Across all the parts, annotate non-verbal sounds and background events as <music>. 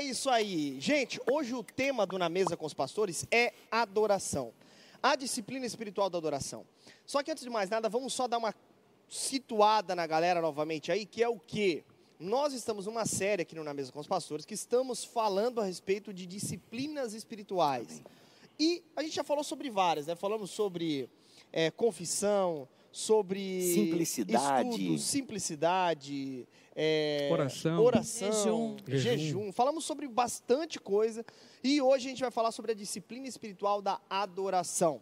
É isso aí. Gente, hoje o tema do Na Mesa com os Pastores é adoração. A disciplina espiritual da adoração. Só que antes de mais nada, vamos só dar uma situada na galera novamente aí, que é o quê? Nós estamos numa série aqui no Na Mesa com os Pastores que estamos falando a respeito de disciplinas espirituais. E a gente já falou sobre várias, né? Falamos sobre é, confissão, sobre Simplicidade. estudo, simplicidade, é, Oração. oração, Jejum. jejum. Falamos sobre bastante coisa e hoje a gente vai falar sobre a disciplina espiritual da adoração.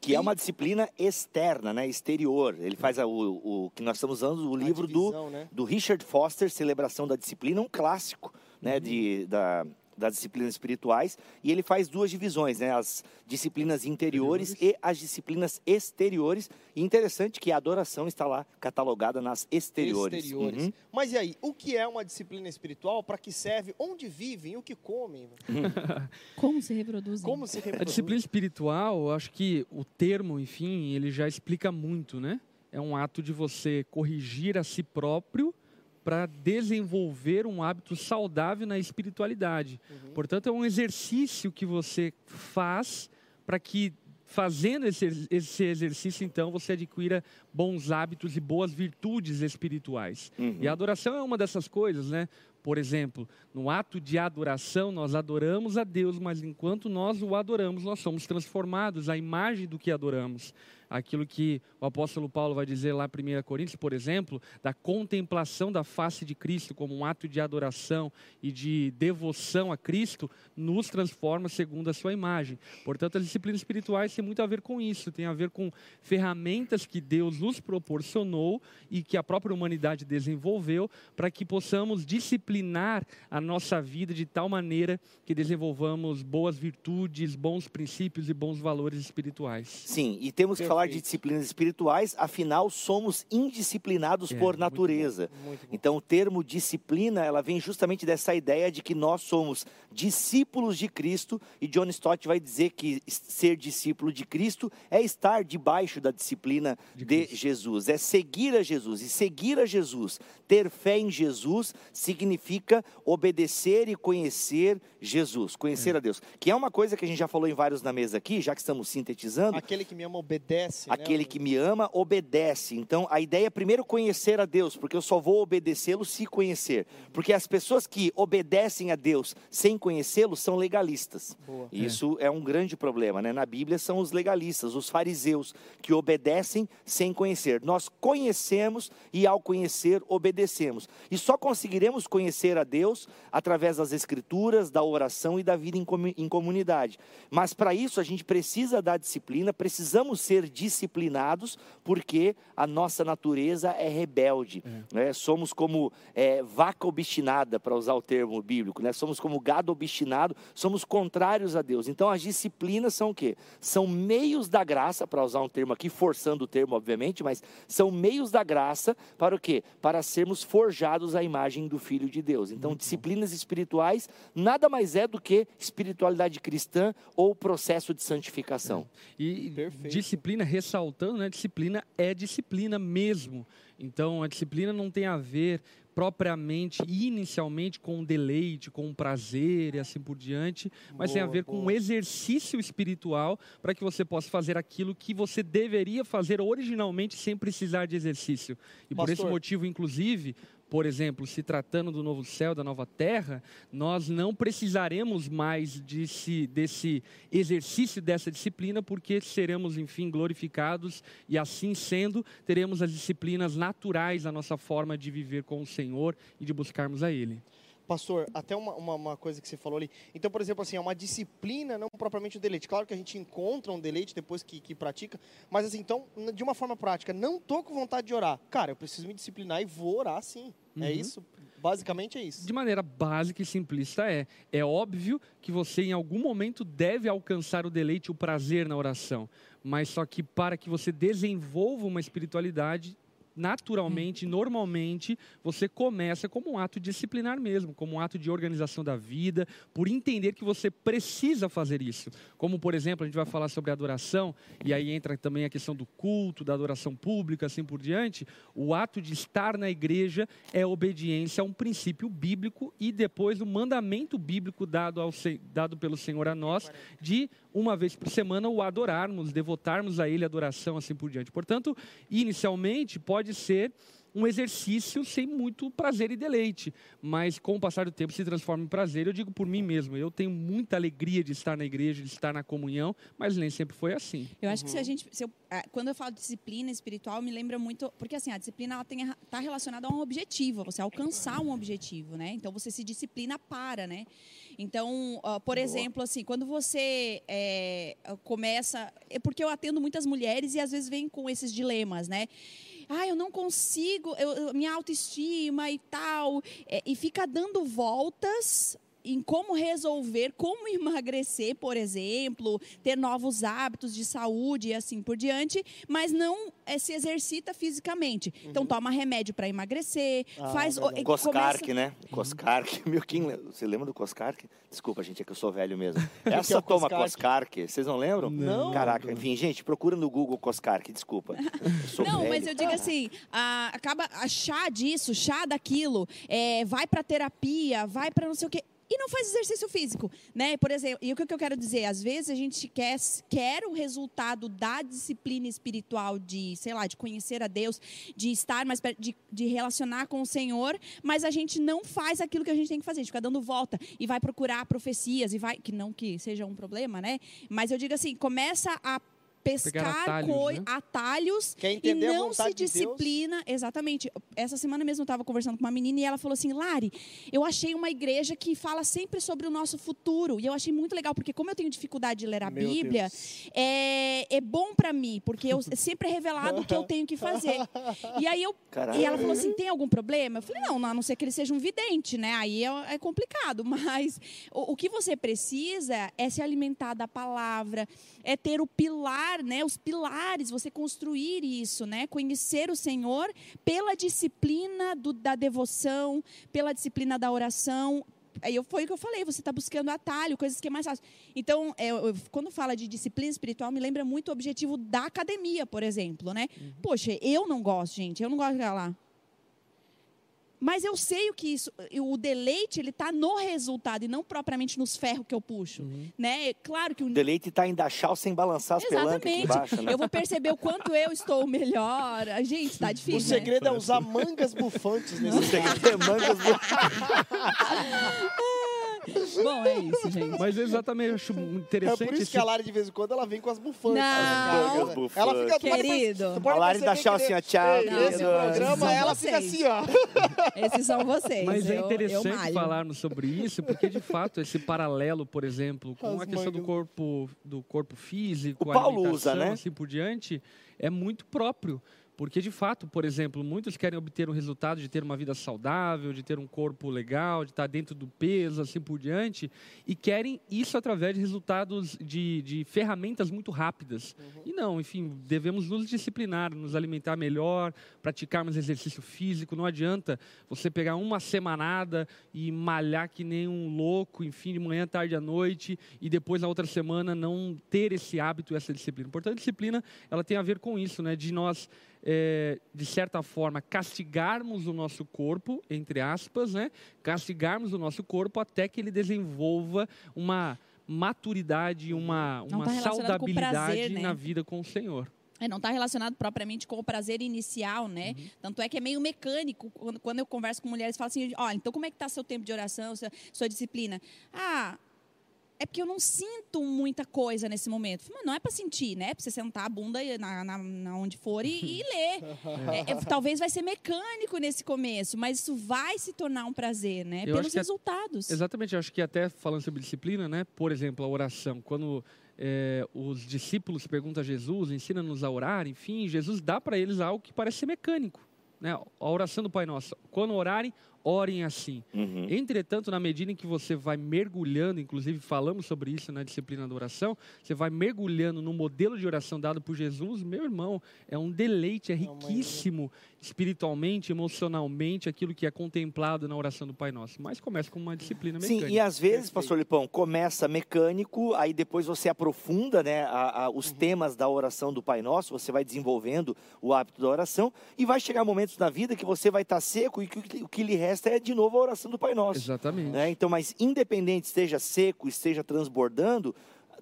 Que é uma disciplina externa, né? Exterior. Ele faz a- o, o que nós estamos usando, o livro do, divisão, né? do Richard Foster, Celebração da Disciplina, um clássico né, Uhum. de, da, das disciplinas espirituais. E ele faz duas divisões, né? As disciplinas interiores e as disciplinas exteriores. E interessante que a adoração está lá catalogada nas exteriores. exteriores. Uhum. Mas e aí, o que é uma disciplina espiritual? Para que serve? Onde vivem? O que comem? <laughs> Como se reproduzem? Como se A reproduzem? disciplina espiritual, eu acho que o termo, enfim, ele já explica muito, né? É um ato de você corrigir a si próprio para desenvolver um hábito saudável na espiritualidade. Uhum. Portanto, é um exercício que você faz para que, fazendo esse, esse exercício, então, você adquira bons hábitos e boas virtudes espirituais. Uhum. E a adoração é uma dessas coisas, né? Por exemplo, no ato de adoração, nós adoramos a Deus, mas enquanto nós o adoramos, nós somos transformados à imagem do que adoramos. Aquilo que o apóstolo Paulo vai dizer lá em 1 Coríntios, por exemplo, da contemplação da face de Cristo como um ato de adoração e de devoção a Cristo, nos transforma segundo a sua imagem. Portanto, as disciplinas espirituais têm muito a ver com isso, tem a ver com ferramentas que Deus nos proporcionou e que a própria humanidade desenvolveu para que possamos disciplinar a nossa vida de tal maneira que desenvolvamos boas virtudes, bons princípios e bons valores espirituais. Sim, e temos que falar de disciplinas espirituais, afinal, somos indisciplinados É, por muito natureza. Muito bom. Então, o termo disciplina, ela vem justamente dessa ideia de que nós somos discípulos de Cristo, e John Stott vai dizer que ser discípulo de Cristo é estar debaixo da disciplina de, De. Jesus, é seguir a Jesus. E seguir a Jesus, ter fé em Jesus, significa obedecer e conhecer Jesus, conhecer a Deus. Que é uma coisa que a gente já falou em vários na mesa aqui, já que estamos sintetizando. Aquele que me ama obedece. Né? Aquele que me ama obedece. Então, a ideia é primeiro conhecer a Deus, porque eu só vou obedecê-lo se conhecer. Porque as pessoas que obedecem a Deus sem conhecê-lo são legalistas. Boa. Isso é um grande problema, né? Na Bíblia são os legalistas, os fariseus, que obedecem sem conhecer. Nós conhecemos e ao conhecer obedecemos. E só conseguiremos conhecer a Deus através das escrituras, da oração e da vida em comunidade. Mas para isso a gente precisa da disciplina, precisamos ser disciplinados, porque a nossa natureza é rebelde. né? Somos como é, vaca obstinada, para usar o termo bíblico, né? somos como gado obstinado, somos contrários a Deus. Então as disciplinas são o quê? São meios da graça, para usar um termo aqui, forçando o termo, obviamente, mas são meios da graça para o quê? Para sermos forjados à imagem do Filho de Deus. Então, disciplinas espirituais nada mais é do que espiritualidade cristã ou processo de santificação. E Perfeito. disciplina, ressaltando, né? Disciplina é disciplina mesmo. Então, a disciplina não tem a ver propriamente, inicialmente, com o deleite, com o prazer e assim por diante, mas tem a Boa, ver com um boa. exercício espiritual para que você possa fazer aquilo que você deveria fazer originalmente sem precisar de exercício. E por esse Pastor. motivo, inclusive, por exemplo, se tratando do novo céu, da nova terra, nós não precisaremos mais desse, desse exercício, dessa disciplina, porque seremos, enfim, glorificados e, assim sendo, teremos as disciplinas naturais da nossa forma de viver com o Senhor e de buscarmos a Ele. Pastor, até uma, uma, uma coisa que você falou ali. Então, por exemplo, assim, é uma disciplina, não propriamente o deleite. Claro que a gente encontra um deleite depois que, que pratica, mas assim, então, de uma forma prática, não tô com vontade de orar. Cara, eu preciso me disciplinar e vou orar sim. É Uhum. isso? Basicamente é isso. De maneira básica e simplista é. É óbvio que você em algum momento deve alcançar o deleite, o prazer na oração. Mas só que para que você desenvolva uma espiritualidade, naturalmente, normalmente, você começa como um ato disciplinar mesmo, como um ato de organização da vida, por entender que você precisa fazer isso. Como, por exemplo, a gente vai falar sobre adoração, e aí entra também a questão do culto, da adoração pública, assim por diante. O ato de estar na igreja é obediência a um princípio bíblico e depois o mandamento bíblico dado, ao, dado pelo Senhor a nós de uma vez por semana o adorarmos, devotarmos a Ele adoração, assim por diante. Portanto, inicialmente pode ser um exercício sem muito prazer e deleite, mas com o passar do tempo se transforma em prazer. Eu digo por mim mesmo, eu tenho muita alegria de estar na igreja, de estar na comunhão, mas nem sempre foi assim. Eu acho uhum. que se a gente, se eu, quando eu falo de disciplina espiritual, me lembra muito, porque assim a disciplina ela está relacionada a um objetivo, você alcançar um objetivo, né? Então você se disciplina para, né? Então, uh, por Boa. exemplo, assim, quando você é, começa. É porque eu atendo muitas mulheres e às vezes vem com esses dilemas, né? Ah, eu não consigo, eu, minha autoestima e tal. É, e fica dando voltas em como resolver, como <laughs> emagrecer, por exemplo, ter novos hábitos de saúde e assim por diante, mas não é, se exercita fisicamente. Então, uhum. Então toma remédio para emagrecer, ah, faz o, Coscark, começa... né? Coscark, <laughs> meu quem você lembra do Coscark? Desculpa, gente, é que eu sou velho mesmo. <laughs> Essa é toma Coscark, vocês não lembram? Não. Caraca, enfim, gente, procura no Google Coscark, desculpa. não, velho. mas eu digo assim, a, acaba a chá disso, chá daquilo, é, vai para terapia, vai para não sei o quê e não faz exercício físico, né? Por exemplo, e o que eu quero dizer, às vezes a gente quer, quer o resultado da disciplina espiritual de, sei lá, de conhecer a Deus, de estar mais perto, de, de relacionar com o Senhor, mas a gente não faz aquilo que a gente tem que fazer, a gente fica dando volta e vai procurar profecias e vai, que não que seja um problema, né? Mas eu digo assim, começa a pescar atalhos, né? atalhos e não se disciplina. De exatamente. Essa semana mesmo eu estava conversando com uma menina e ela falou assim: Lari, eu achei uma igreja que fala sempre sobre o nosso futuro. E eu achei muito legal, porque como eu tenho dificuldade de ler a Meu Bíblia, é, é bom para mim, porque eu <laughs> é sempre revelado o que eu tenho que fazer. E aí eu. Caralho. E ela falou assim: tem algum problema? Eu falei, não, a não ser que ele seja um vidente, né? Aí é, é complicado. <laughs> Mas o, o que você precisa é se alimentar da palavra, é ter o pilar né, os pilares, você construir isso, né, conhecer o Senhor pela disciplina do, da devoção, pela disciplina da oração. Aí foi o que eu falei, você está buscando atalho, coisas que é mais fácil. Então, é, eu, quando fala de disciplina espiritual, me lembra muito o objetivo da academia, por exemplo, né? Uhum. Poxa, eu não gosto, gente, eu não gosto de lá. Mas eu sei o que isso, o deleite ele está no resultado e não propriamente nos ferros que eu puxo, uhum. né? Claro que o deleite está em dar chau sem balançar as pelancas aqui embaixo, né? Eu vou perceber o quanto eu estou melhor. Gente, está difícil. O né? segredo né? é usar mangas bufantes nesse. O <laughs> segredo é <laughs> mangas bufantes. Bom, é isso, gente. Mas exatamente, eu acho interessante. É por isso esse... que a Lari, de vez em quando, ela vem com as bufantes. Não. As bufantes. Ela fica... Querido. A Lari dá tchau assim, ó, tchau. Esse programa, ela fica assim, ó. Esses são vocês. Mas é interessante falarmos sobre isso, porque, de fato, esse paralelo, por exemplo, com as a questão do corpo, do corpo físico, o Paulo usa, né? assim por diante, é muito próprio. Porque, de fato, por exemplo, muitos querem obter um resultado de ter uma vida saudável, de ter um corpo legal, de estar dentro do peso, assim por diante, e querem isso através de resultados de, de ferramentas muito rápidas. Uhum. E não, enfim, devemos nos disciplinar, nos alimentar melhor, praticarmos exercício físico. Não adianta você pegar uma semanada e malhar que nem um louco, enfim, de manhã, tarde à noite, e depois na outra semana não ter esse hábito, essa disciplina. Portanto, a disciplina ela tem a ver com isso, né? De nós é, de certa forma, castigarmos o nosso corpo, entre aspas, né? castigarmos o nosso corpo até que ele desenvolva uma maturidade, uma, uma tá saudabilidade prazer, né? na vida com o Senhor. É, não está relacionado propriamente com o prazer inicial, né? Uhum. Tanto é que é meio mecânico. Quando, quando eu converso com mulheres, falo assim: olha, então como é que está seu tempo de oração, sua, sua disciplina? Ah, é porque eu não sinto muita coisa nesse momento. Mas não é para sentir, né? É para você sentar a bunda na, na, na onde for e, e <laughs> ler. É, é, talvez vai ser mecânico nesse começo, mas isso vai se tornar um prazer, né? Eu Pelos resultados. É, exatamente. Eu acho que até falando sobre disciplina, né? Por exemplo, a oração. Quando é, os discípulos perguntam a Jesus, ensina-nos a orar, enfim, Jesus dá para eles algo que parece ser mecânico. Né? A oração do Pai Nosso. Quando orarem, orem assim. Uhum. Entretanto, na medida em que você vai mergulhando, inclusive falamos sobre isso na disciplina da oração, você vai mergulhando no modelo de oração dado por Jesus, meu irmão, é um deleite, é mas- riquíssimo espiritualmente, emocionalmente, aquilo que é contemplado na oração do Pai Nosso. Mas começa com uma disciplina mecânica. Sim, e às vezes, Perfeito. pastor Lipão, começa mecânico, aí depois você aprofunda né, a- a- os Uhum. temas da oração do Pai Nosso, você vai desenvolvendo o hábito da oração, e vai chegar momentos na vida que você vai estar seco e que o que- o que lhe resta é de novo a oração do Pai Nosso. Exatamente. né? Então, mas independente esteja seco, esteja transbordando,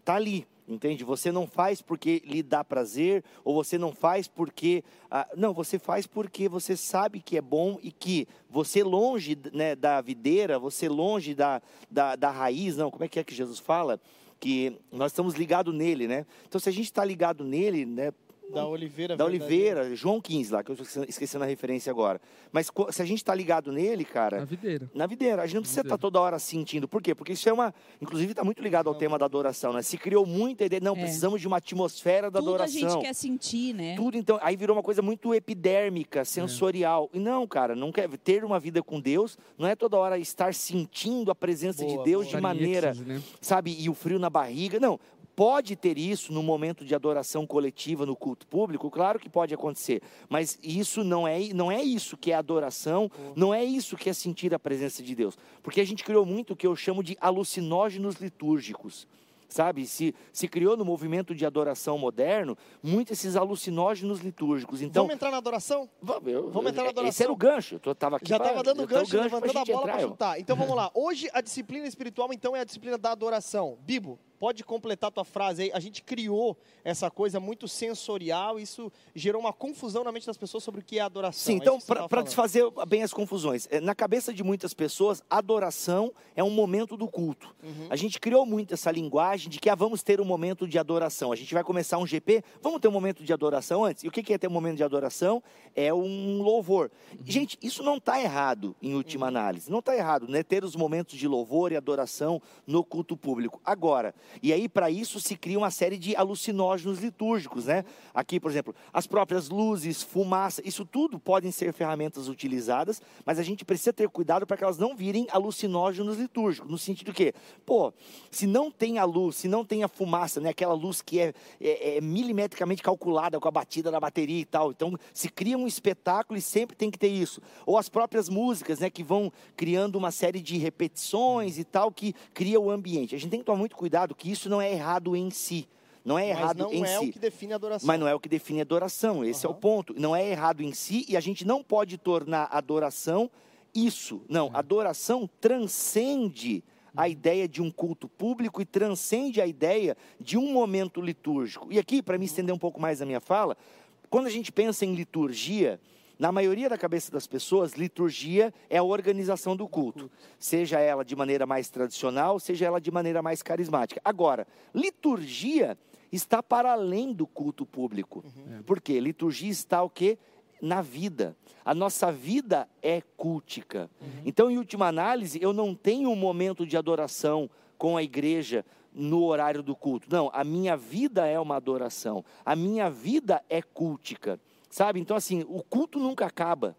tá ali. Entende? Você não faz porque lhe dá prazer, ou você não faz porque. ah, não, você faz porque você sabe que é bom e que você longe né, da videira, você longe da, da, da raiz, não, como é que é que Jesus fala? Que nós estamos ligados nele, né? Então, se a gente está ligado nele, né, Da Oliveira. da verdadeira. Oliveira, João 15 lá, que eu estou esquecendo a referência agora. Mas se a gente está ligado nele, cara, Na videira. na videira. A gente não precisa estar toda hora sentindo. Por quê? Porque isso é uma. Inclusive, está muito ligado ao tema da adoração, né? Se criou muita ideia. Não, É. precisamos de uma atmosfera da Tudo a adoração. gente quer sentir, né? Tudo, então, aí virou uma coisa muito É. epidérmica, sensorial. E não, cara, não quer ter uma vida com Deus, não é toda hora estar sentindo a presença de Boa, Deus boa. de maneira, né? sabe, e o frio na barriga. Não, pode ter isso no momento de adoração coletiva no culto público, claro que pode acontecer, mas isso não é, não é isso que é adoração, não é isso que é sentir a presença de Deus. Porque a gente criou muito o que eu chamo de alucinógenos litúrgicos. Sabe, se, se criou no movimento de adoração moderno, muito esses alucinógenos litúrgicos. Então, Vamos entrar na adoração? vamos, eu- vamos entrar na Esse adoração. era o gancho. Eu tava aqui Já estava dando gancho, pra levantando a bola para chutar. Então vamos lá. Hoje a disciplina espiritual então é a disciplina da adoração. Bibo, pode completar tua frase aí. A gente criou essa coisa muito sensorial, isso gerou uma confusão na mente das pessoas sobre o que é adoração. Sim, É então, para desfazer bem as confusões, eh, na cabeça de muitas pessoas, adoração é um momento do culto. Uhum. A gente criou muito essa linguagem de que ah, vamos ter um momento de adoração. A gente vai começar um GP, vamos ter um momento de adoração antes. E o que é ter um momento de adoração? É um louvor. Uhum. Gente, isso não está errado, em última análise. Não está errado, né? Ter os momentos de louvor e adoração no culto público. Agora, e aí para isso se cria uma série de alucinógenos litúrgicos, né? Aqui, por exemplo, as próprias luzes, fumaça, isso tudo podem ser ferramentas utilizadas, mas a gente precisa ter cuidado para que elas não virem alucinógenos litúrgicos, no sentido que, pô, se não tem a luz, se não tem a fumaça, né, aquela luz que é, é- é milimetricamente calculada com a batida da bateria e tal, então se cria um espetáculo e sempre tem que ter isso. Ou as próprias músicas, né, que vão criando uma série de repetições e tal, que cria o ambiente. A gente tem que tomar muito cuidado que isso não é errado em si. Não é Mas errado não em é si. o que define adoração. Mas não é o que define adoração, esse é o ponto. Não é errado em si e a gente não pode tornar adoração isso. Não, adoração transcende a ideia de um culto público e transcende a ideia de um momento litúrgico. E aqui, para me estender um pouco mais a minha fala, quando a gente pensa em liturgia, na maioria da cabeça das pessoas, liturgia é a organização do culto, seja ela de maneira mais tradicional, seja ela de maneira mais carismática. Agora, liturgia está para além do culto público. Por quê? Liturgia está o quê? Na vida. A nossa vida é cultica. Então, em última análise, eu não tenho um momento de adoração com a igreja no horário do culto. Não, a minha vida é uma adoração. A minha vida é cultica. Sabe? Então, assim, o culto nunca acaba.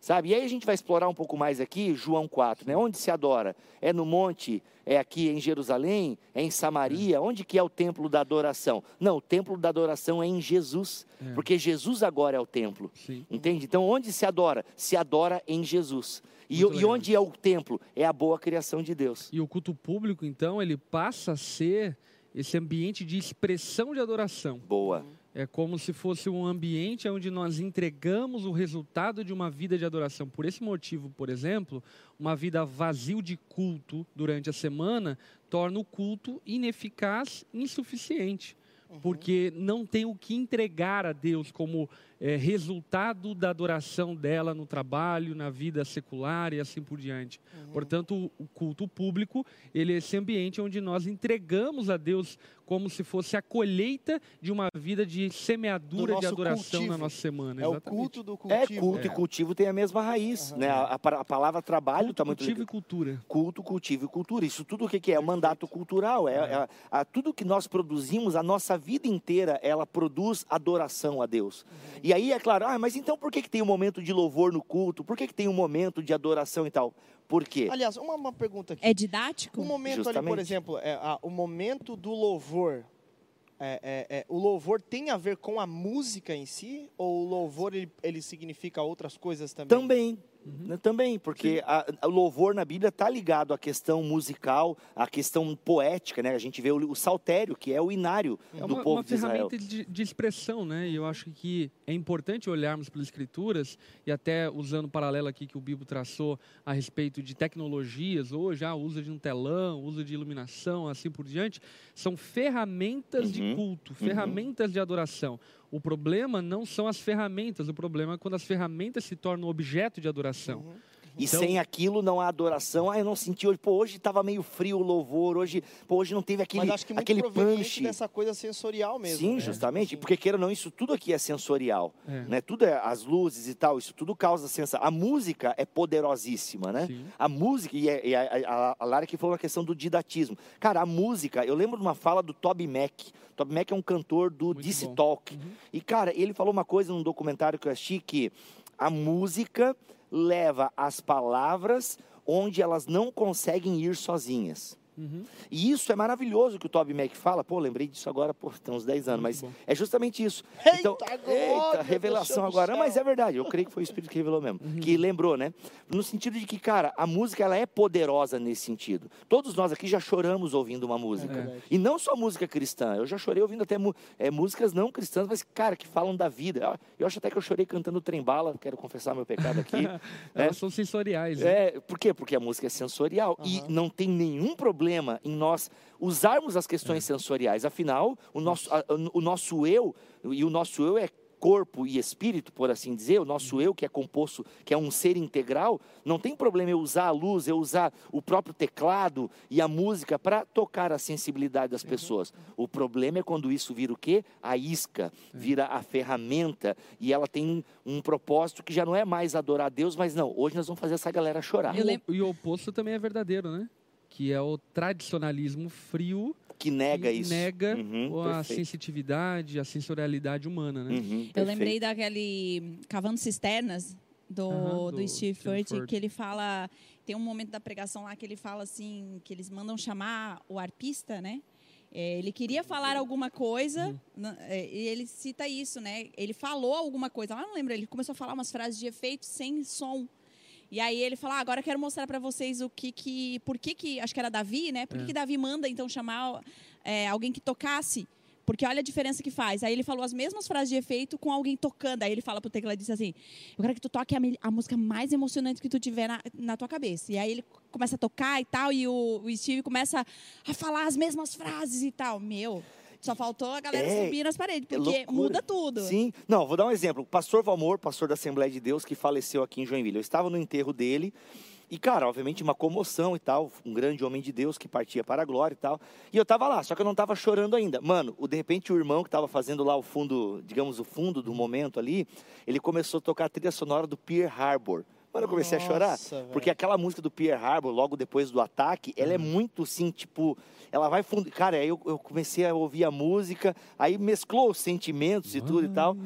Sabe? E aí a gente vai explorar um pouco mais aqui, João 4, né? Onde se adora? É no monte? É aqui em Jerusalém? É em Samaria? Onde que é o templo da adoração? Não, o templo da adoração é em Jesus, É. porque Jesus agora é o templo. Sim. Entende? Então, onde se adora? Se adora em Jesus. E, e onde é o templo? É a boa criação de Deus. E o culto público, então, ele passa a ser esse ambiente de expressão de adoração. Boa. É como se fosse um ambiente onde nós entregamos o resultado de uma vida de adoração. Por esse motivo, por exemplo, uma vida vazio de culto durante a semana torna o culto ineficaz, insuficiente. Porque não tem o que entregar a Deus como eh, resultado da adoração dela no trabalho, na vida secular e assim por diante. Portanto, o- o culto público, ele é esse ambiente onde nós entregamos a Deus como se fosse a colheita de uma vida de semeadura de adoração cultivo. na nossa semana. É o exatamente. culto do É, cultivo. culto e cultivo tem a mesma raiz. Né? A, a- a palavra trabalho Culto, está muito cultivo ligado. e cultura. culto, cultivo e cultura. Isso tudo o que, que é? É o mandato cultural. É, é- a- tudo que nós produzimos, a nossa vida inteira, ela produz adoração a Deus. E E aí, é claro, ah, mas então por que, que tem um momento de louvor no culto? Por que, que tem um momento de adoração e tal? Por quê? Aliás, uma, uma pergunta aqui. É didático? O momento ali, por Justamente. exemplo, é, a- o momento do louvor, é, é, é, o louvor tem a ver com a música em si? Ou o louvor, ele, ele significa outras coisas também? Também. Né, Também, porque o louvor na Bíblia está ligado à questão musical, à questão poética, né? A gente vê o, o saltério, que é o inário É do uma, povo uma de Israel. ferramenta de, de expressão, né? E eu acho que é importante olharmos pelas escrituras e até usando o paralelo aqui que o Bibo traçou a respeito de tecnologias, hoje ah, usa de um telão, usa de iluminação, assim por diante, são ferramentas de Uhum, culto, ferramentas de adoração. O problema não são as ferramentas, o problema é quando as ferramentas se tornam objeto de adoração. Uhum. E Então- sem aquilo não há adoração. Ah, eu não senti hoje. Pô, hoje estava meio frio o louvor. Hoje, pô, hoje não teve aquele, Mas acho que muito aquele punch. dessa coisa sensorial mesmo. Sim, né? justamente. Assim. Porque queira ou não, isso tudo aqui é sensorial. É. Né? Tudo é as luzes e tal. Isso tudo causa sensação. A música é poderosíssima, né? Sim. A música, e, é- e a, a, a Lara que falou a questão do didatismo. Cara, a música, eu lembro de uma fala do Toby Mac. Toby Mac é um cantor do Muito DC bom. Talk. Uhum. E, cara, ele falou uma coisa num documentário que eu assisti que a música leva as palavras onde elas não conseguem ir sozinhas. Uhum. E isso é maravilhoso que o Toby Mac fala. Pô, lembrei disso agora, pô, tem uns 10 anos, mas é justamente isso. Eita, então, glória eita, revelação agora. Mas é verdade, eu creio que foi o Espírito que revelou mesmo. Uhum. Que lembrou, né? No sentido de que, cara, a música ela é poderosa nesse sentido. Todos nós aqui já choramos ouvindo uma música. É. E não só música cristã. Eu já chorei ouvindo até é, músicas não cristãs, mas, cara, que falam da vida. Eu- acho até que eu chorei cantando Trembala. Quero confessar meu pecado aqui. <laughs> É. Elas são sensoriais. né? É, por quê? Porque a música é sensorial e Aham. não tem nenhum problema em nós usarmos as questões sensoriais. Afinal, o nosso, a- o nosso eu, e o nosso eu é corpo e espírito, por assim dizer, o nosso eu que é composto, que é um ser integral, não tem problema eu usar a luz, eu usar o próprio teclado e a música para tocar a sensibilidade das pessoas. O problema é quando isso vira o quê? A isca, vira a ferramenta e ela tem um propósito que já não é mais adorar a Deus, mas não, hoje nós vamos fazer essa galera chorar. E, o, e o oposto também é verdadeiro, né? Que é o tradicionalismo frio Que nega que isso. nega Uhum, a perfeito. sensitividade, a sensorialidade humana, né? Uhum, Eu lembrei daquele Cavando Cisternas do, Aham, do, do Steve Furt. que ele fala. Tem um momento da pregação lá que ele fala assim: que eles mandam chamar o arpista, né? É, ele queria falar alguma coisa, Uhum. na- é, e ele cita isso, né? Ele falou alguma coisa, lá não lembro, ele começou a falar umas frases de efeito sem som. E aí ele fala, ah, agora eu quero mostrar para vocês o que que, por que que, acho que era Davi, né? Por que, É. que Davi manda então chamar é, alguém que tocasse? Porque olha a diferença que faz. Aí ele falou as mesmas frases de efeito com alguém tocando. Aí ele fala pro tecladista assim: Eu quero que tu toque a, a música mais emocionante que tu tiver na, na tua cabeça. E aí ele começa a tocar e tal, e o, o Steve começa a falar as mesmas frases e tal. Meu, só faltou a galera É, subir nas paredes, é porque loucura. muda tudo. Sim, não, vou dar um exemplo. O pastor Valmor, pastor da Assembleia de Deus, que faleceu aqui em Joinville. Eu estava no enterro dele. E, cara, obviamente uma comoção e tal, um grande homem de Deus que partia para a glória e tal. E eu tava lá, só que eu não tava chorando ainda. Mano, o, de repente o irmão que tava fazendo lá o fundo, digamos, o fundo do momento ali, ele começou a tocar a trilha sonora do Pearl Harbor. Mano, eu comecei a chorar. Nossa, velho. Porque aquela música do Pearl Harbor, logo depois do ataque, ela é muito assim, tipo, ela vai fundo. Cara, aí eu, eu comecei a ouvir a música, aí mesclou os sentimentos e tudo e tal.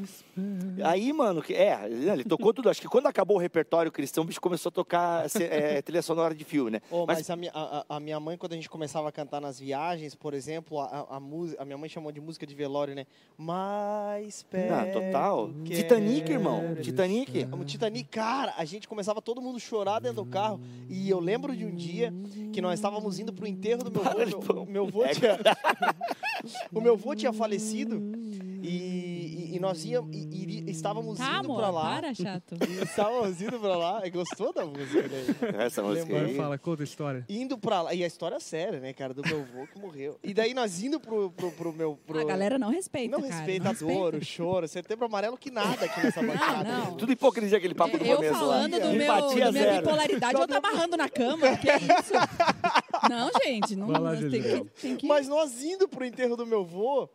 Aí, mano, é, ele tocou tudo. Acho que quando acabou o repertório cristão, o bicho começou a tocar se- é, <laughs> trilha sonora de filme, né? Ô, Mas- mas a minha, a, a- minha mãe, quando a gente começava a cantar nas viagens, por exemplo, a, a, música, a minha mãe chamou de música de velório, né? Mais perto. Ah, total. Titanic, irmão. Titanic. O Titanic, cara, a gente começava todo mundo chorar dentro do carro. E eu lembro de um dia que nós estávamos indo pro enterro do meu avô. Para Meu, meu avô tinha... <laughs> o meu avô tinha falecido. E, e- e nós íamos, e- e estávamos Tá, indo amor, pra lá. para, chato. E <laughs> estávamos indo pra lá. Gostou da música daí? Essa música aí. fala, conta a história. Indo pra lá. E a história é séria, né, cara? Do meu avô que morreu. E daí nós indo pro, pro, pro meu. Pro... A galera não respeita, Não cara. respeita a dor, o choro, setembro amarelo que nada aqui nessa <laughs> bancada. não. Tudo hipocrisia aquele papo do Eu começo lá. falando do meu, minha bipolaridade, eu tô amarrando na cama. Que isso? <laughs> Não, gente, não lá, tem, Gisele. que, tem que. Mas nós indo pro enterro do meu avô,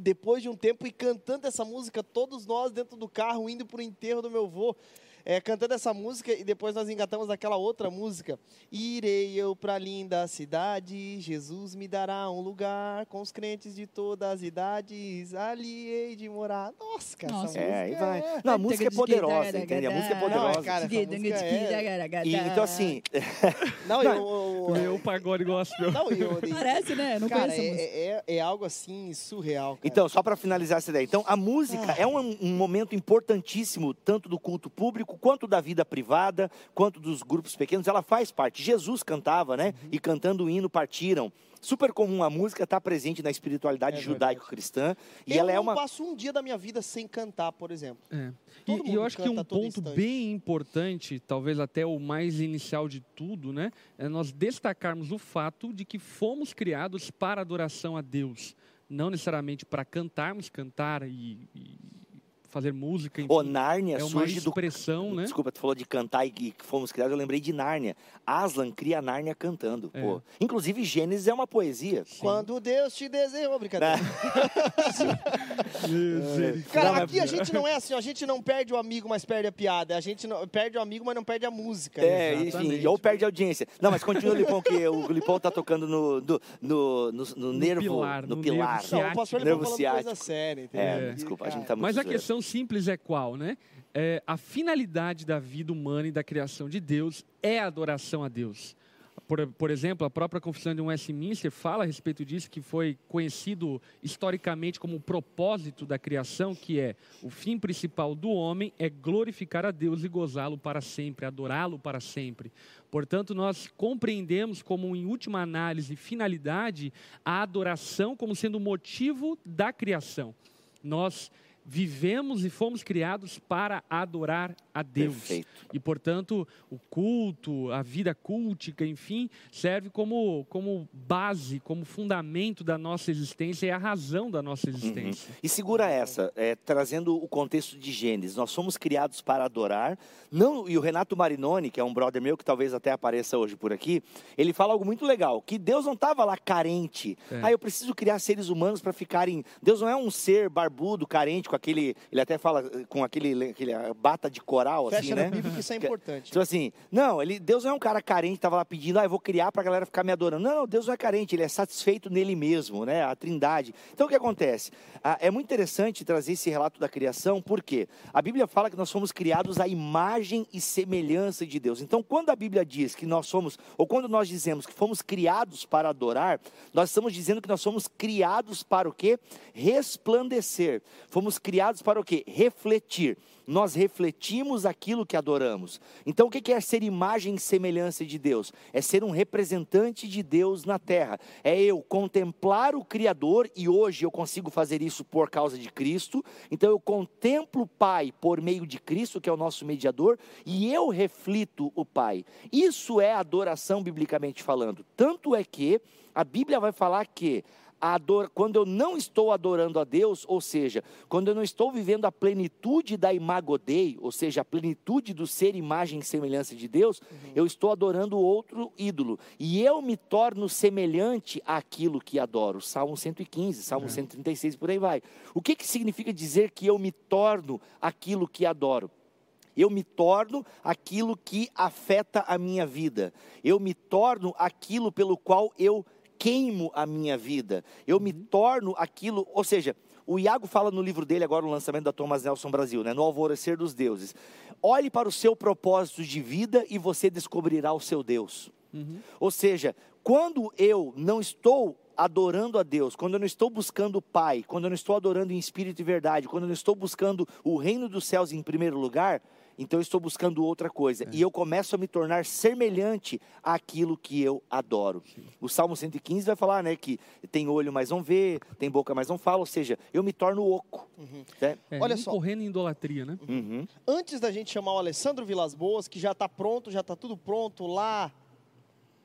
depois de um tempo e cantando essa música, todos nós dentro do carro indo pro enterro do meu avô. É, cantando essa música e depois nós engatamos naquela outra música. Irei eu pra linda cidade, Jesus me dará um lugar com os crentes de todas as idades, ali hei de morar. Nossa, cara, Nossa. essa É, aí música vai. é... Não, a música é poderosa, entende? A música é Não, poderosa. cara, essa música é- E, então, assim, <laughs> Não, eu... Eu, o pagode gospel. Não, eu... <laughs> Parece, né? Não Cara, é, é, é algo assim surreal. Cara. Então, só para finalizar essa ideia. Então, a música é um, um momento importantíssimo, tanto do culto público, quanto da vida privada, quanto dos grupos pequenos. Ela faz parte. Jesus cantava, né? E cantando o hino partiram. Super comum a música estar presente na espiritualidade É judaico-cristã. E eu ela é não uma. passo um dia da minha vida sem cantar, por exemplo. É. E, e eu acho que um ponto instante. bem importante, talvez até o mais inicial de tudo, né, é nós destacarmos o fato de que fomos criados para adoração a Deus, não necessariamente para cantarmos, cantar e, e fazer música. Enfim, O Nárnia é uma surge do. expressão, né? Desculpa, tu falou de cantar e que fomos criados, eu lembrei de Nárnia. Aslan cria Nárnia cantando. É. pô. Inclusive, Gênesis é uma poesia. Quando Deus te desejou, brincadeira. <laughs> Misericórdia. Cara, Não, mas- aqui a gente não é assim, ó, a gente não perde o amigo, mas perde a piada. A gente não, perde o amigo, mas não perde a música. É, enfim, ou perde a audiência. Não, mas continua o Lipão, que o Lipão tá tocando no, no, no, no- no nervo, pilar, no, no pilar. nervo Não, o pastor ele Nervo tá falando coisa ciático. séria, entendeu? É, desculpa, a gente tá muito Mas a zoeiro. Questão simples é qual, né? É, a finalidade da vida humana e da criação de Deus é a adoração a Deus. Por, por exemplo, a própria Confissão de Westminster fala a respeito disso, que foi conhecido historicamente como o propósito da criação, que é o fim principal do homem é glorificar a Deus e gozá-lo para sempre, adorá-lo para sempre. Portanto, nós compreendemos como, em última análise, finalidade, a adoração como sendo o motivo da criação. Nós vivemos e fomos criados para adorar a Deus. Perfeito. E, portanto, o culto, a vida cultica, enfim, serve como, como base, como fundamento da nossa existência e a razão da nossa existência. E segura essa, é, trazendo o contexto de Gênesis. Nós somos criados para adorar. Não, e o Renato Marinoni, que é um brother meu que talvez até apareça hoje por aqui, ele fala algo muito legal, que Deus não estava lá carente. É. Ah, eu preciso criar seres humanos para ficarem. Deus não é um ser barbudo, carente, com aquele. Ele até fala eh, com aquele, aquele bata de coral, assim, Fecha né? na Bíblia que isso é Que- importante. Tipo assim, não, ele, Deus não é um cara carente, estava lá pedindo, ah, eu vou criar para a galera ficar me adorando. Não, não, Deus não é carente, ele é satisfeito nele mesmo, né? A trindade. Então o que acontece? Ah, é muito interessante trazer esse relato da criação, porque a Bíblia fala que nós somos criados à imagem e semelhança de Deus. Então, quando a Bíblia diz que nós somos, ou quando nós dizemos que fomos criados para adorar, nós estamos dizendo que nós somos criados para o quê? Resplandecer. Fomos criados para o quê? Refletir nós refletimos aquilo que adoramos. Então, o que é ser imagem e semelhança de Deus? É ser um representante de Deus na terra. É eu contemplar o Criador, e hoje eu consigo fazer isso por causa de Cristo. Então, eu contemplo o Pai por meio de Cristo, que é o nosso mediador, e eu reflito o Pai. Isso é adoração, biblicamente falando. Tanto é que a Bíblia vai falar que ador- quando eu não estou adorando a Deus, ou seja, quando eu não estou vivendo a plenitude da imago Dei, ou seja, a plenitude do ser imagem e semelhança de Deus, eu estou adorando outro ídolo. E eu me torno semelhante àquilo que adoro. Salmo 115, Salmo 136, por aí vai. O que, que significa dizer que eu me torno aquilo que adoro? Eu me torno aquilo que afeta a minha vida. Eu me torno aquilo pelo qual eu queimo a minha vida. Eu me torno aquilo, ou seja, o Iago fala no livro dele agora, o lançamento da Thomas Nelson Brasil, né, no Alvorecer dos Deuses. Olhe para o seu propósito de vida e você descobrirá o seu Deus. Ou seja, quando eu não estou adorando a Deus, quando eu não estou buscando o Pai, quando eu não estou adorando em espírito e verdade, quando eu não estou buscando o reino dos céus em primeiro lugar, então eu estou buscando outra coisa. E eu começo a me tornar semelhante àquilo que eu adoro. O Salmo 115 vai falar, né, que tem olho, mas não vê, tem boca, mas não fala, ou seja, eu me torno oco. né? É, Olha só. correndo em idolatria, né? Uhum. Antes da gente chamar o Alessandro Vilas Boas, que já está pronto, já está tudo pronto lá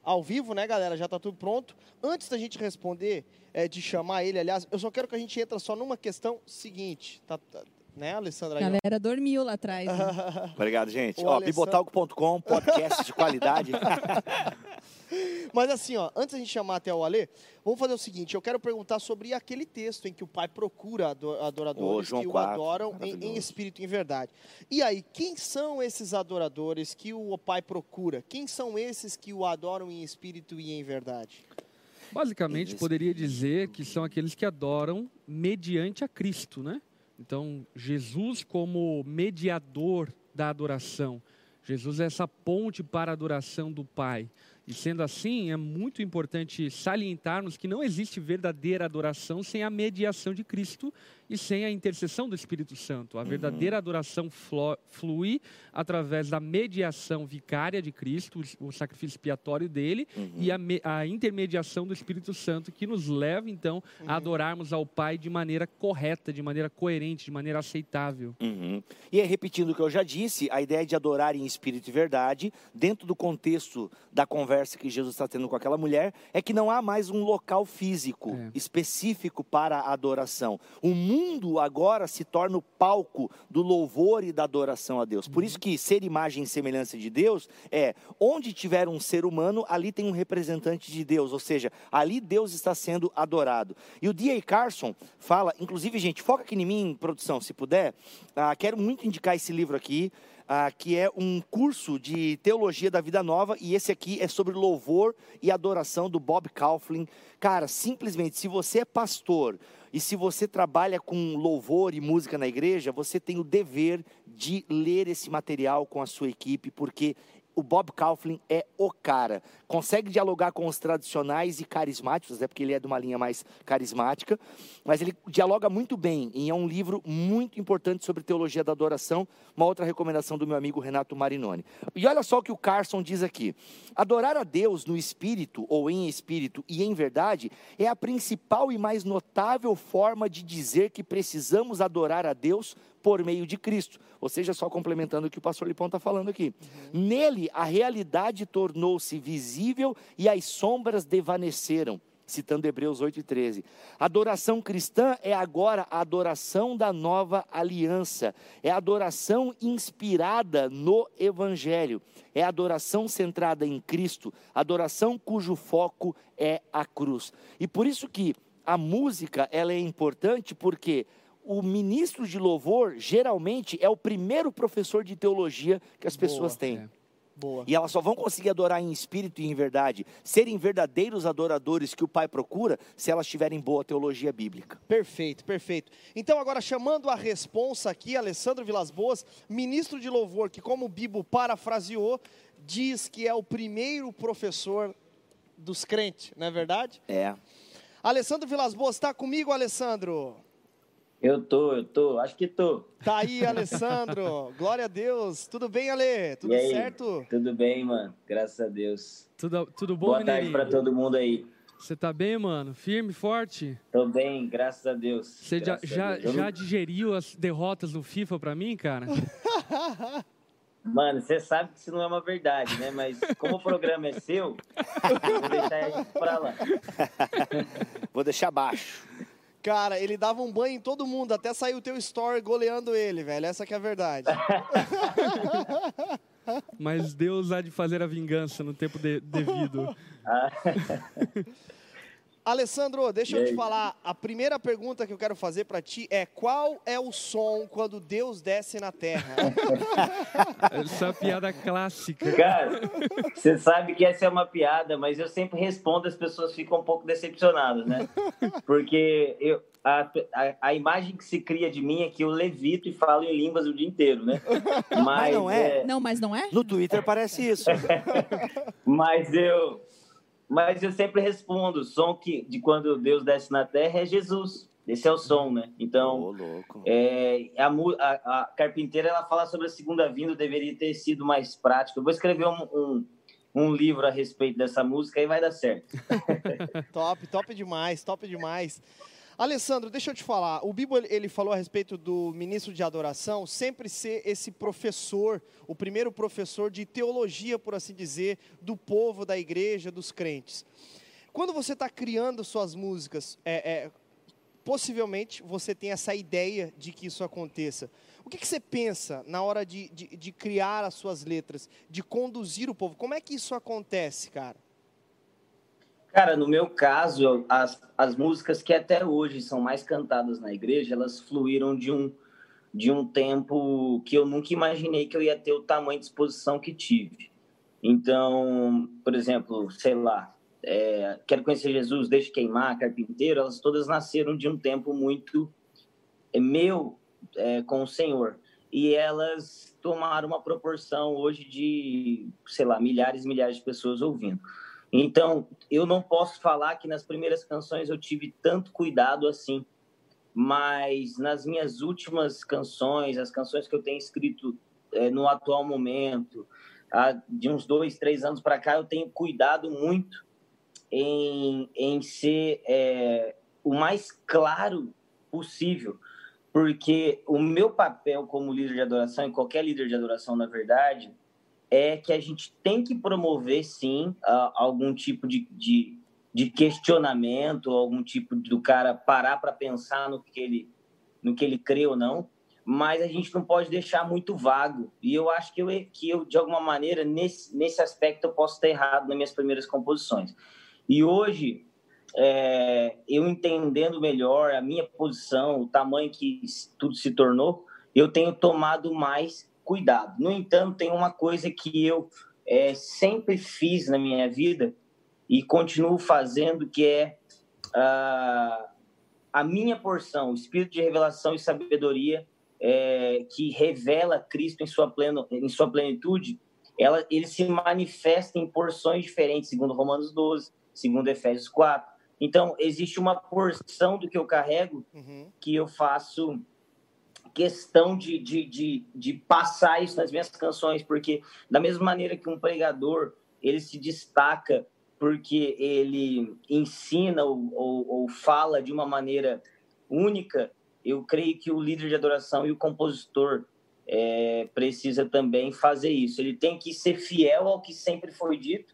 ao vivo, né, galera? Já está tudo pronto. Antes da gente responder, é, de chamar ele, aliás, eu só quero que a gente entre só numa questão seguinte, tá, tá- né, Alessandra? A galera dormiu lá atrás. né? <laughs> Obrigado, gente. O Ó, Alessandro- bibotalco.com, podcast de qualidade. <laughs> Mas assim, ó, antes a gente chamar até o Alê, vamos fazer o seguinte: eu quero perguntar sobre aquele texto em que o pai procura ado- adoradores João que 4, o adoram em, em espírito e em verdade. E aí, quem são esses adoradores que o pai procura? Quem são esses que o adoram em espírito e em verdade? Basicamente, poderia dizer que são aqueles que adoram mediante a Cristo, né? Então, Jesus como mediador da adoração. Jesus é essa ponte para a adoração do Pai. E sendo assim, é muito importante salientarmos que não existe verdadeira adoração sem a mediação de Cristo e sem a intercessão do Espírito Santo. A verdadeira adoração flui através da mediação vicária de Cristo, o sacrifício expiatório dele, e a, a intermediação do Espírito Santo, que nos leva, então, a adorarmos ao Pai de maneira correta, de maneira coerente, de maneira aceitável. Uhum. E aí, repetindo o que eu já disse, a ideia de adorar em espírito e verdade, dentro do contexto da conversa que Jesus está tendo com aquela mulher, é que não há mais um local físico É. específico para a adoração. O mundo agora se torna o palco do louvor e da adoração a Deus. Por isso que ser imagem e semelhança de Deus é onde tiver um ser humano, ali tem um representante de Deus, ou seja, ali Deus está sendo adorado. E o D.A. Carson fala, inclusive, gente, foca aqui em mim, produção, se puder. Ah, quero muito indicar esse livro aqui. Ah, que é um curso de teologia da vida nova, e esse aqui é sobre louvor e adoração do Bob Kauflin. Cara, simplesmente, se você é pastor e se você trabalha com louvor e música na igreja, você tem o dever de ler esse material com a sua equipe, porque o Bob Kauflin é o cara. Consegue dialogar com os tradicionais e carismáticos, é porque ele é de uma linha mais carismática, mas ele dialoga muito bem e é um livro muito importante sobre teologia da adoração, uma outra recomendação do meu amigo Renato Marinoni. E olha só o que o Carson diz aqui: adorar a Deus no espírito ou em espírito e em verdade é a principal e mais notável forma de dizer que precisamos adorar a Deus por meio de Cristo. Ou seja, só complementando o que o pastor Lipão está falando aqui. Nele, a realidade tornou-se visível e as sombras desvaneceram. Citando Hebreus 8 e 13. Adoração cristã é agora a adoração da nova aliança. É a adoração inspirada no Evangelho. É a adoração centrada em Cristo. Adoração cujo foco é a cruz. E por isso que a música ela é importante porque o ministro de louvor geralmente é o primeiro professor de teologia que as pessoas Boa, têm. é. Boa. E elas só vão conseguir adorar em espírito e em verdade, serem verdadeiros adoradores que o Pai procura, se elas tiverem boa teologia bíblica. Perfeito, perfeito. Então, agora chamando a responsa aqui, Alessandro Vilas Boas, ministro de louvor, que, como o Bibo parafraseou, diz que é o primeiro professor dos crentes, não é verdade? É. Alessandro Vilas Boas, está comigo, Alessandro? Eu tô, eu tô, acho que tô. Tá aí, Alessandro. <laughs> Glória a Deus. Tudo bem, Ale? Tudo e aí? certo? Tudo bem, mano? Graças a Deus. Tudo, tudo bom, Boa tarde Mineirinho? pra todo mundo aí. Você tá bem, mano? Firme, forte? Tô bem, graças a Deus. Você já, já, Deus. Eu já digeriu as derrotas no FIFA pra mim, cara? <laughs> Mano, você sabe que isso não é uma verdade, né? Mas como o programa é seu, eu vou deixar isso pra lá. Vou deixar baixo. Cara, ele dava um banho em todo mundo, até sair o teu story goleando ele, velho. Essa que é a verdade. <laughs> Mas Deus há de fazer a vingança no tempo de- devido. <laughs> Alessandro, deixa eu te falar. A primeira pergunta que eu quero fazer pra ti é: qual é o som quando Deus desce na terra? <laughs> Essa é piada clássica. Cara, você sabe que essa é uma piada, mas eu sempre respondo, as pessoas ficam um pouco decepcionadas, né? Porque eu, a, a, a imagem que se cria de mim é que eu levito e falo em línguas o dia inteiro, né? <laughs> Mas, não é? Não, mas não é? No Twitter parece isso. <laughs> Mas eu, mas eu sempre respondo, o som que, de quando Deus desce na terra é Jesus. Esse é o som, né? Então, louco. é, a, a- a carpinteira, ela fala sobre a segunda vinda, deveria ter sido mais prático. Eu vou escrever um, um, um livro a respeito dessa música e vai dar certo. <laughs> top, top demais, top demais. Alessandro, deixa eu te falar. O Bibo ele- falou a respeito do ministro de adoração sempre ser esse professor, o primeiro professor de teologia, por assim dizer, do povo, da igreja, dos crentes. Quando você está criando suas músicas, é, é, possivelmente você tem essa ideia de que isso aconteça. O que, que você pensa na hora de, de, de criar as suas letras, de conduzir o povo? Como é que isso acontece, cara? Cara, no meu caso, as, as músicas que até hoje são mais cantadas na igreja, elas fluíram de um, de um tempo que eu nunca imaginei que eu ia ter o tamanho de exposição que tive. Então, por exemplo, sei lá, é, Quero Conhecer Jesus, Deixe Queimar, Carpinteiro, elas todas nasceram de um tempo muito é, meu é, com o Senhor. E elas tomaram uma proporção hoje de, sei lá, milhares e milhares de pessoas ouvindo. Então, eu não posso falar que nas primeiras canções eu tive tanto cuidado assim, mas nas minhas últimas canções, as canções que eu tenho escrito é, no atual momento, há, de uns dois, três anos para cá, eu tenho cuidado muito em, em ser é, o mais claro possível, porque o meu papel como líder de adoração, e qualquer líder de adoração, na verdade, é que a gente tem que promover, sim, algum tipo de, de, de questionamento, algum tipo do cara parar para pensar no que, ele, no que ele crê ou não, mas a gente não pode deixar muito vago. E eu acho que eu, que eu de alguma maneira, nesse, nesse aspecto, eu posso estar errado nas minhas primeiras composições. E hoje, é, eu entendendo melhor a minha posição, o tamanho que tudo se tornou, eu tenho tomado mais cuidado. No entanto, tem uma coisa que eu é, sempre fiz na minha vida e continuo fazendo, que é uh, a minha porção, o espírito de revelação e sabedoria é, que revela Cristo em sua, pleno, em sua plenitude, ela, ele se manifesta em porções diferentes, segundo Romanos 12, segundo Efésios 4. Então, existe uma porção do que eu carrego uhum. que eu faço questão de, de, de, de, passar isso nas minhas canções, porque da mesma maneira que um pregador ele se destaca porque ele ensina ou, ou, ou fala de uma maneira única, eu creio que o líder de adoração e o compositor é, precisa também fazer isso. Ele tem que ser fiel ao que sempre foi dito.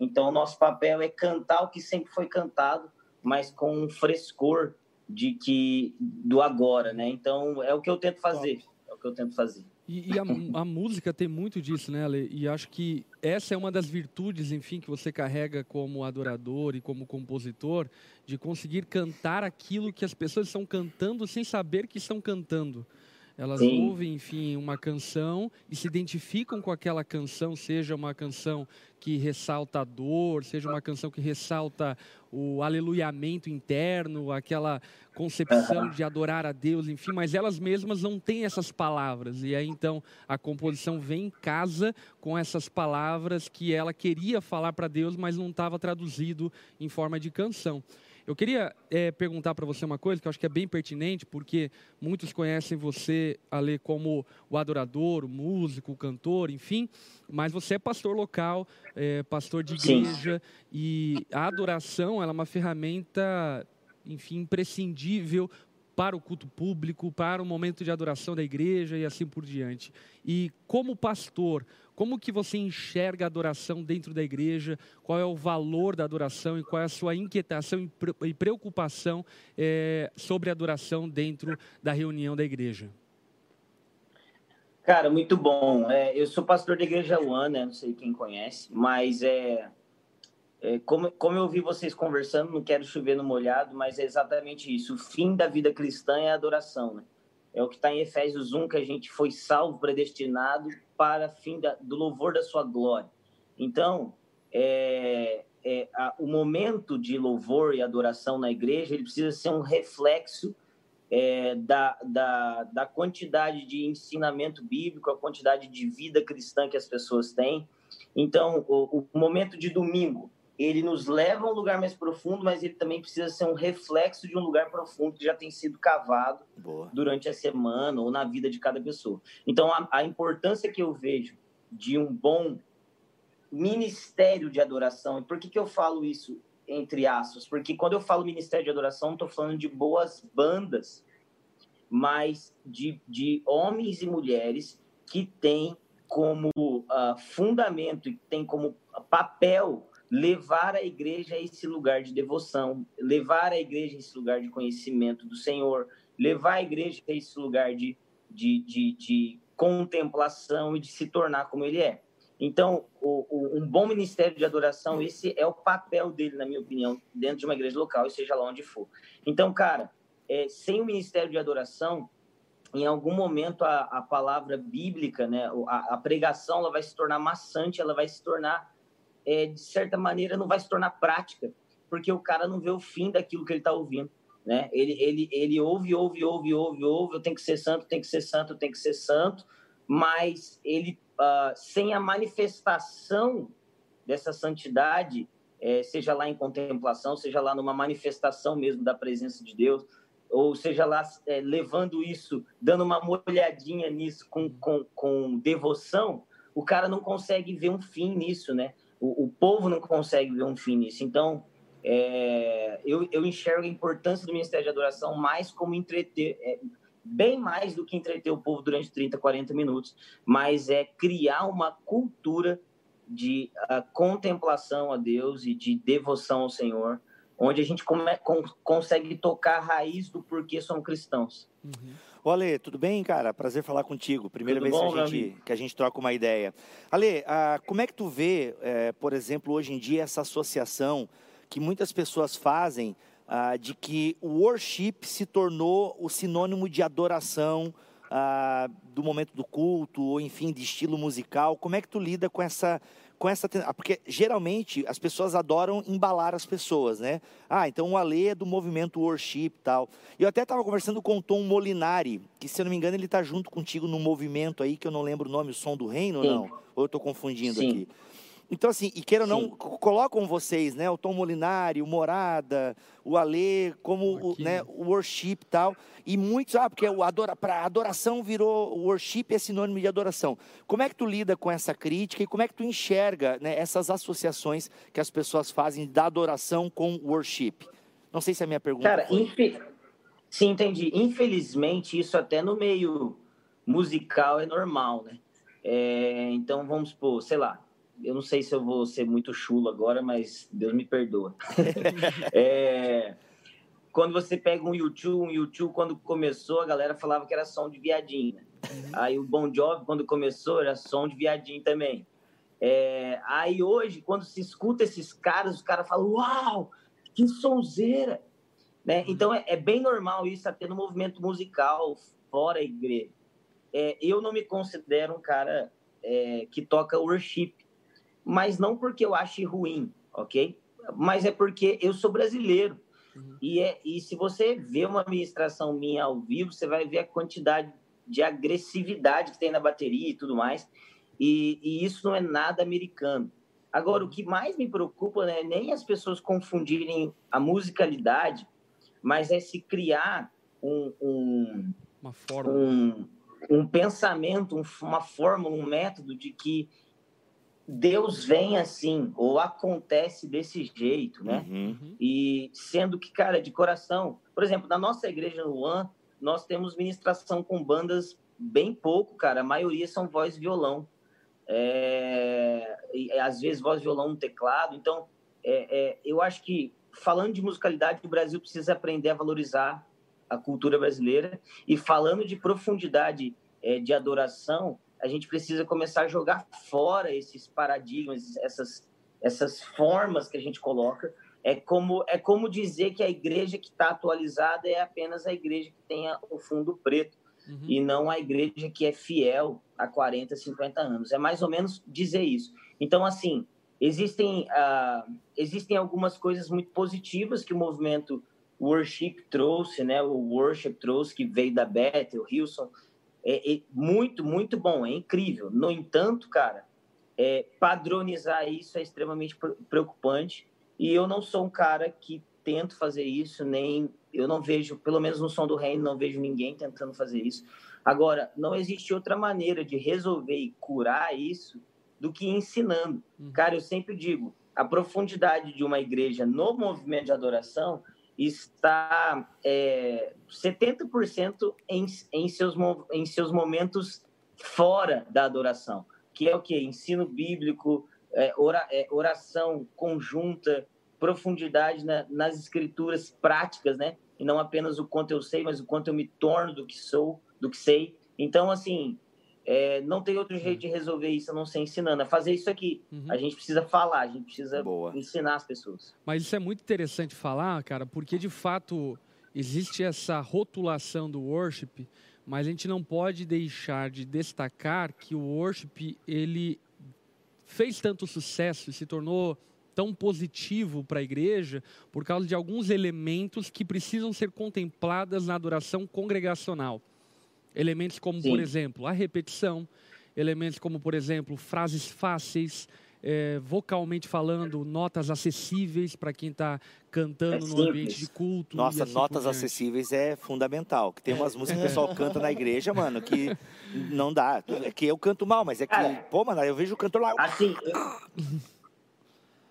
Então, o nosso papel é cantar o que sempre foi cantado, mas com um frescor de que do agora, né? Então é o que eu tento fazer, é o que eu tento fazer. E, e a, <laughs> a, música tem muito disso, né, Ale? E acho que essa é uma das virtudes, enfim, que você carrega como adorador e como compositor, de conseguir cantar aquilo que as pessoas estão cantando sem saber que estão cantando. Elas Sim. ouvem, enfim, uma canção e se identificam com aquela canção, seja uma canção que ressalta a dor, seja uma canção que ressalta o aleluiamento interno, aquela concepção de adorar a Deus, enfim, mas elas mesmas não têm essas palavras. E aí então a composição vem em casa com essas palavras que ela queria falar para Deus, mas não estava traduzido em forma de canção. Eu queria é, perguntar para você uma coisa que eu acho que é bem pertinente, porque muitos conhecem você, Ale, como o adorador, o músico, o cantor, enfim, mas você é pastor local, é, pastor de igreja, Sim. e a adoração é uma ferramenta, enfim, imprescindível para o culto público, para o momento de adoração da igreja e assim por diante. E como pastor, como que você enxerga a adoração dentro da igreja? Qual é o valor da adoração e qual é a sua inquietação e preocupação é, sobre a adoração dentro da reunião da igreja? Cara, muito bom. É, eu sou pastor da igreja One, né? não sei quem conhece, mas é, é, como, como eu ouvi vocês conversando, não quero chover no molhado, mas é exatamente isso. O fim da vida cristã é a adoração, né? É o que está em Efésios 1, que a gente foi salvo, predestinado para fim da, do louvor da sua glória. Então, é, é, a, o momento de louvor e adoração na igreja, ele precisa ser um reflexo é, da, da, da quantidade de ensinamento bíblico, a quantidade de vida cristã que as pessoas têm. Então, o, o momento de domingo, ele nos leva a um lugar mais profundo, mas ele também precisa ser um reflexo de um lugar profundo que já tem sido cavado Boa. durante a semana ou na vida de cada pessoa. Então, a, a, importância que eu vejo de um bom ministério de adoração, e por que, que eu falo isso entre aspas? Porque quando eu falo ministério de adoração, não estou falando de boas bandas, mas de, de homens e mulheres que têm como uh, fundamento e têm como papel levar a igreja a esse lugar de devoção, levar a igreja a esse lugar de conhecimento do Senhor, levar a igreja a esse lugar de, de, de, de contemplação e de se tornar como ele é. Então, o, o, um bom ministério de adoração, esse é o papel dele, na minha opinião, dentro de uma igreja local, e seja lá onde for. Então, cara, é, sem o ministério de adoração, em algum momento a, a palavra bíblica, né, a, a, pregação, ela vai se tornar maçante, ela vai se tornar, é, de certa maneira, não vai se tornar prática, porque o cara não vê o fim daquilo que ele está ouvindo. Né? Ele, ele, ele ouve, ouve, ouve, ouve, ouve, eu tenho que ser santo, tem que ser santo, tem que ser santo, mas ele, uh, sem a manifestação dessa santidade, é, seja lá em contemplação, seja lá numa manifestação mesmo da presença de Deus, ou seja lá é, levando isso, dando uma olhadinha nisso com, com, com devoção, o cara não consegue ver um fim nisso, né? O, o povo não consegue ver um fim nisso. Então, é, eu, eu enxergo a importância do Ministério de Adoração mais como entreter, é, bem mais do que entreter o povo durante 30, 40 minutos, mas é criar uma cultura de uh, contemplação a Deus e de devoção ao Senhor, onde a gente come, com, consegue tocar a raiz do porquê somos cristãos. Uhum. Ale, tudo bem, cara? Prazer falar contigo. Primeira tudo vez bom, que, a gente, que a gente troca uma ideia. Ale, uh, como é que tu vê, uh, por exemplo, hoje em dia, essa associação que muitas pessoas fazem uh, de que o worship se tornou o sinônimo de adoração uh, do momento do culto, ou enfim, de estilo musical. Como é que tu lida com essa com essa ah, porque geralmente as pessoas adoram embalar as pessoas, né? Ah, então o Ale é do movimento worship e tal. Eu até estava conversando com o Tom Molinari, que se eu não me engano ele está junto contigo no movimento aí que eu não lembro o nome, o Som do Reino, Sim. não? Ou eu estou confundindo Sim. aqui? Então, assim, e queira ou não, colocam vocês, né? O Tom Molinari, o Morada, o Alê, como o, né, o worship e tal. E muitos, ah, porque o adora, para adoração virou, o worship é sinônimo de adoração. Como é que tu lida com essa crítica e como é que tu enxerga né, essas associações que as pessoas fazem da adoração com worship? Não sei se é a minha pergunta. Cara, infe... sim, entendi. Infelizmente, isso até no meio musical é normal, né? É, então, vamos supor, sei lá, eu não sei se eu vou ser muito chulo agora, mas Deus me perdoa. <laughs> é, quando você pega um YouTube, um YouTube, quando começou, a galera falava que era som de viadinho. Uhum. Aí o Bon Jovi, quando começou, era som de viadinho também. É, aí hoje, quando se escuta esses caras, os caras falam, uau, que sonzeira! Né? Uhum. Então é, é, bem normal isso até no movimento musical, fora a igreja. É, eu não me considero um cara é, que toca worship, mas não porque eu ache ruim, ok? Mas é porque eu sou brasileiro. Uhum. E, é, e se você vê uma administração minha ao vivo, você vai ver a quantidade de agressividade que tem na bateria e tudo mais. E, e isso não é nada americano. Agora, o que mais me preocupa não é nem as pessoas confundirem a musicalidade, mas é se criar um, um, uma forma. um, um pensamento, um, uma fórmula, um método de que Deus vem assim, ou acontece desse jeito, né? Uhum. E sendo que, cara, de coração, por exemplo, na nossa igreja no One, nós temos ministração com bandas bem pouco, cara. A maioria são voz violão. É, e, às vezes voz violão no teclado. Então, é, é, eu acho que, falando de musicalidade, o Brasil precisa aprender a valorizar a cultura brasileira. E falando de profundidade é, de adoração, a gente precisa começar a jogar fora esses paradigmas, essas, essas formas que a gente coloca. É como, é como dizer que a igreja que está atualizada é apenas a igreja que tem o fundo preto uhum. e não a igreja que é fiel há 40, 50 anos. É mais ou menos dizer isso. Então, assim, existem, uh, existem algumas coisas muito positivas que o movimento worship trouxe, né? O worship trouxe, que veio da Bethel, Hilson, é, é, muito, muito bom, é incrível. No entanto, cara, é, padronizar isso é extremamente preocupante e eu não sou um cara que tento fazer isso, nem eu não vejo, pelo menos no som do reino, não vejo ninguém tentando fazer isso. Agora, não existe outra maneira de resolver e curar isso do que ensinando. Uhum. Cara, eu sempre digo, a profundidade de uma igreja no movimento de adoração está é, 70% em, em, seus, em seus momentos fora da adoração, que é o que? Ensino bíblico, é, ora, é, oração conjunta, profundidade na, nas escrituras práticas, né? E não apenas o quanto eu sei, mas o quanto eu me torno do que sou, do que sei. Então, assim, é, não tem outro jeito de resolver isso a não ser ensinando. É fazer isso aqui. Uhum. A gente precisa falar, a gente precisa Boa. ensinar as pessoas. Mas isso é muito interessante falar, cara, porque de fato existe essa rotulação do worship, mas a gente não pode deixar de destacar que o worship ele fez tanto sucesso e se tornou tão positivo para a igreja por causa de alguns elementos que precisam ser contempladas na adoração congregacional. Elementos como, Sim. por exemplo, a repetição, elementos como, por exemplo, frases fáceis, eh, vocalmente falando, notas acessíveis para quem está cantando É no ambiente de culto. Nossa, assim notas acessíveis é fundamental. Que tem umas músicas que o pessoal <laughs> canta na igreja, mano, que não dá. É que eu canto mal, mas é que, Cara. pô, mano, eu vejo o cantor lá. Assim, eu, <clears throat>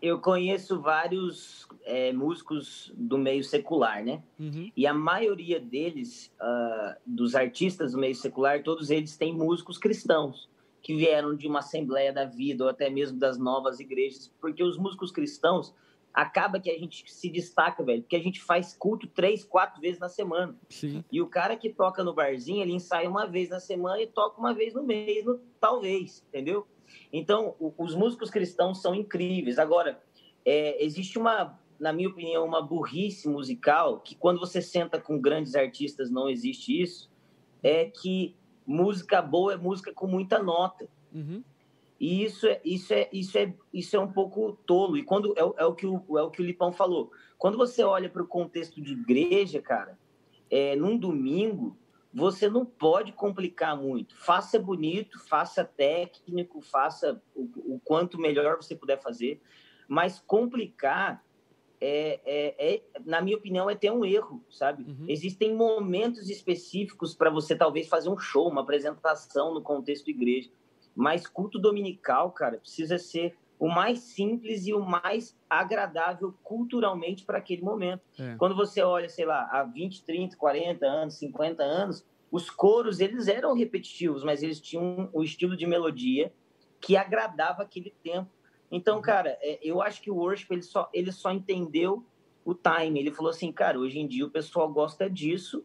eu conheço vários é, músicos do meio secular, né? Uhum. E a maioria deles, ah, dos artistas do meio secular, todos eles têm músicos cristãos que vieram de uma Assembleia da Vida ou até mesmo das novas igrejas, porque os músicos cristãos acaba que a gente se destaca, velho, porque a gente faz culto três, quatro vezes na semana. Sim. E o cara que toca no barzinho, ele ensaia uma vez na semana e toca uma vez no mês, no- talvez, entendeu? Então, os músicos cristãos são incríveis. Agora, é, existe uma, na minha opinião, uma burrice musical que quando você senta com grandes artistas não existe isso, é que música boa é música com muita nota. Uhum. E isso é, isso é, isso é, isso é um pouco tolo. E quando é, o- é o que o, é o que o Lipão falou. Quando você olha para o contexto de igreja, cara, é, num domingo, você não pode complicar muito. Faça bonito, faça técnico, faça o, o quanto melhor você puder fazer. Mas complicar, é, é, é, na minha opinião, é ter um erro, sabe? Uhum. Existem momentos específicos para você talvez fazer um show, uma apresentação no contexto igreja. Mas culto dominical, cara, precisa ser o mais simples e o mais agradável culturalmente para aquele momento. É. Quando você olha, sei lá, há 20, 30, 40 anos, 50 anos, os coros, eles eram repetitivos, mas eles tinham um estilo de melodia que agradava aquele tempo. Então, cara, é, eu acho que o worship, ele só, ele só entendeu o time. Ele falou assim, cara, hoje em dia o pessoal gosta disso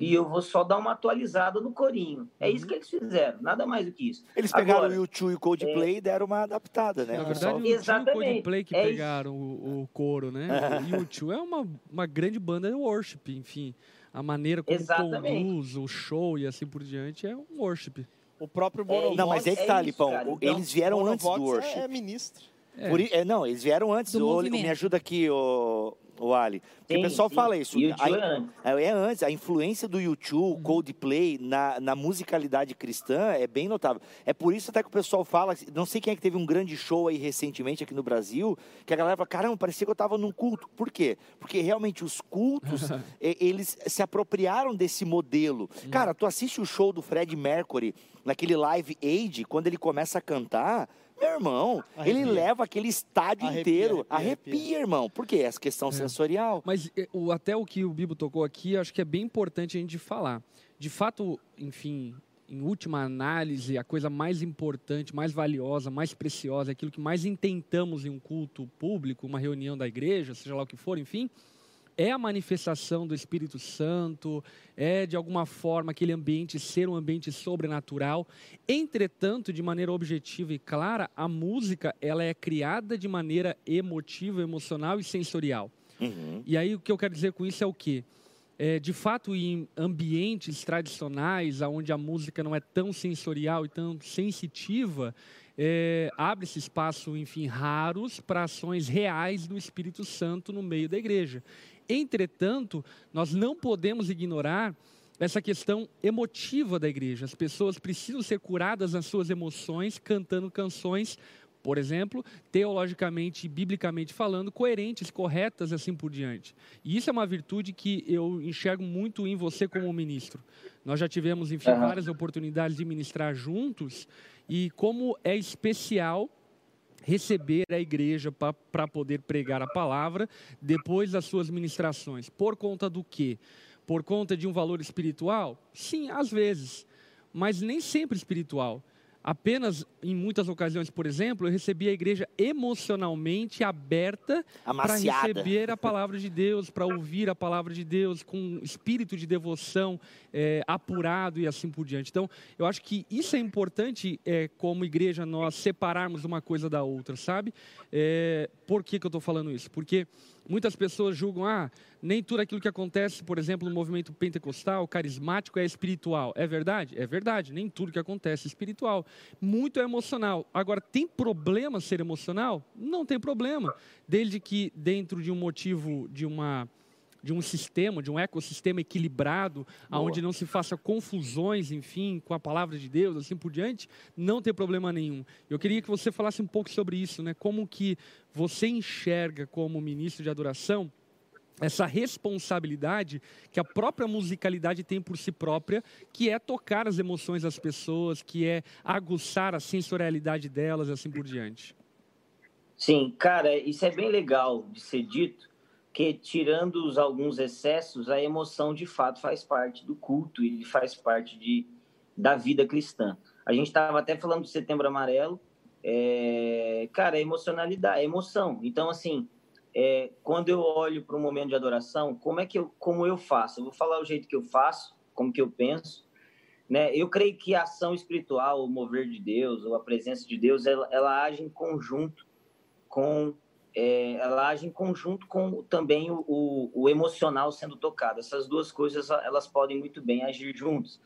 e eu vou só dar uma atualizada no corinho. É isso que eles fizeram, nada mais do que isso. Eles pegaram Agora, o YouTube e o Coldplay e deram uma adaptada, né? Na O verdade, o Exatamente. Coldplay que É pegaram o, o coro, né? E <laughs> o Tio é uma, uma grande banda de worship, enfim. A maneira como Exatamente. conduz o show e assim por diante é um worship. O próprio É, Bonovox... Não, mas é que É tá, Lipão. O- Então, Eles vieram antes do worship. É, é ministro. É. Por é, não, eles vieram antes. Do movimento. me ajuda aqui, o, o Ali. Porque o Sim, pessoal sim. fala isso. O a- é antes. É, antes, a influência do YouTube, Coldplay, na, na musicalidade cristã é bem notável. É por isso até que o pessoal fala, não sei quem é que teve um grande show aí recentemente aqui no Brasil, que a galera fala, caramba, parecia que eu tava num culto. Por quê? Porque realmente os cultos, <laughs> eles se apropriaram desse modelo. Cara, tu assiste o show do Fred Mercury, naquele Live Aid, quando ele começa a cantar... Meu irmão, ele Arrepia. leva aquele estádio Arrepia, inteiro. arrepia, Arrepia, irmão. Por quê? Essa questão sensorial. Mas eh, o, até o que o Bibo tocou aqui, acho que é bem importante a gente falar. De fato, enfim, em última análise, a coisa mais importante, mais valiosa, mais preciosa, aquilo que mais intentamos em um culto público, uma reunião da igreja, seja lá o que for, enfim, é a manifestação do Espírito Santo, é de alguma forma aquele ambiente ser um ambiente sobrenatural. Entretanto, de maneira objetiva e clara, a música ela é criada de maneira emotiva, emocional e sensorial. Uhum. E aí o que eu quero dizer com isso é o quê? É, de fato, em ambientes tradicionais, onde a música não é tão sensorial e tão sensitiva, é, abre-se espaço, enfim, raros para ações reais do Espírito Santo no meio da igreja. Entretanto, nós não podemos ignorar essa questão emotiva da igreja. As pessoas precisam ser curadas nas suas emoções, cantando canções, por exemplo, teologicamente e biblicamente falando, coerentes, corretas, assim por diante. E isso é uma virtude que eu enxergo muito em você como ministro. Nós já tivemos, enfim, várias oportunidades de ministrar juntos e como é especial receber a igreja para poder pregar a palavra depois das suas ministrações. Por conta do quê? Por conta de um valor espiritual? Sim, às vezes, mas nem sempre espiritual. Apenas em muitas ocasiões, por exemplo, eu recebi a igreja emocionalmente aberta para receber a palavra de Deus, para ouvir a palavra de Deus com espírito de devoção é, apurado e assim por diante. Então, eu acho que isso é importante, é, como igreja, nós separarmos uma coisa da outra, sabe? É, por que, que eu estou falando isso? Porque muitas pessoas julgam, ah, nem tudo aquilo que acontece, por exemplo, no movimento pentecostal, carismático, é espiritual. É verdade? É verdade. Nem tudo que acontece é espiritual. Muito é emocional. Agora, tem problema ser emocional? Não tem problema. Desde que dentro de um motivo, de uma de um sistema, de um ecossistema equilibrado, aonde não se faça confusões, enfim, com a palavra de Deus, assim por diante, não tem problema nenhum. Eu queria que você falasse um pouco sobre isso, né? Como que você enxerga como ministro de adoração essa responsabilidade que a própria musicalidade tem por si própria, que é tocar as emoções das pessoas, que é aguçar a sensorialidade delas, assim por diante. Sim, cara, isso é bem legal de ser dito, que tirando os, alguns excessos, a emoção de fato faz parte do culto e faz parte de, da vida cristã. A gente estava até falando do Setembro Amarelo, é, cara, é emocionalidade, é emoção. Então, assim, é, quando eu olho para um momento de adoração, como é que eu, como eu faço? Eu vou falar o jeito que eu faço, como que eu penso, né? Eu creio que a ação espiritual, o mover de Deus, ou a presença de Deus, ela, ela age em conjunto com, é, ela age em conjunto com também o, o, o, emocional sendo tocado. Essas duas coisas, elas podem muito bem agir juntos.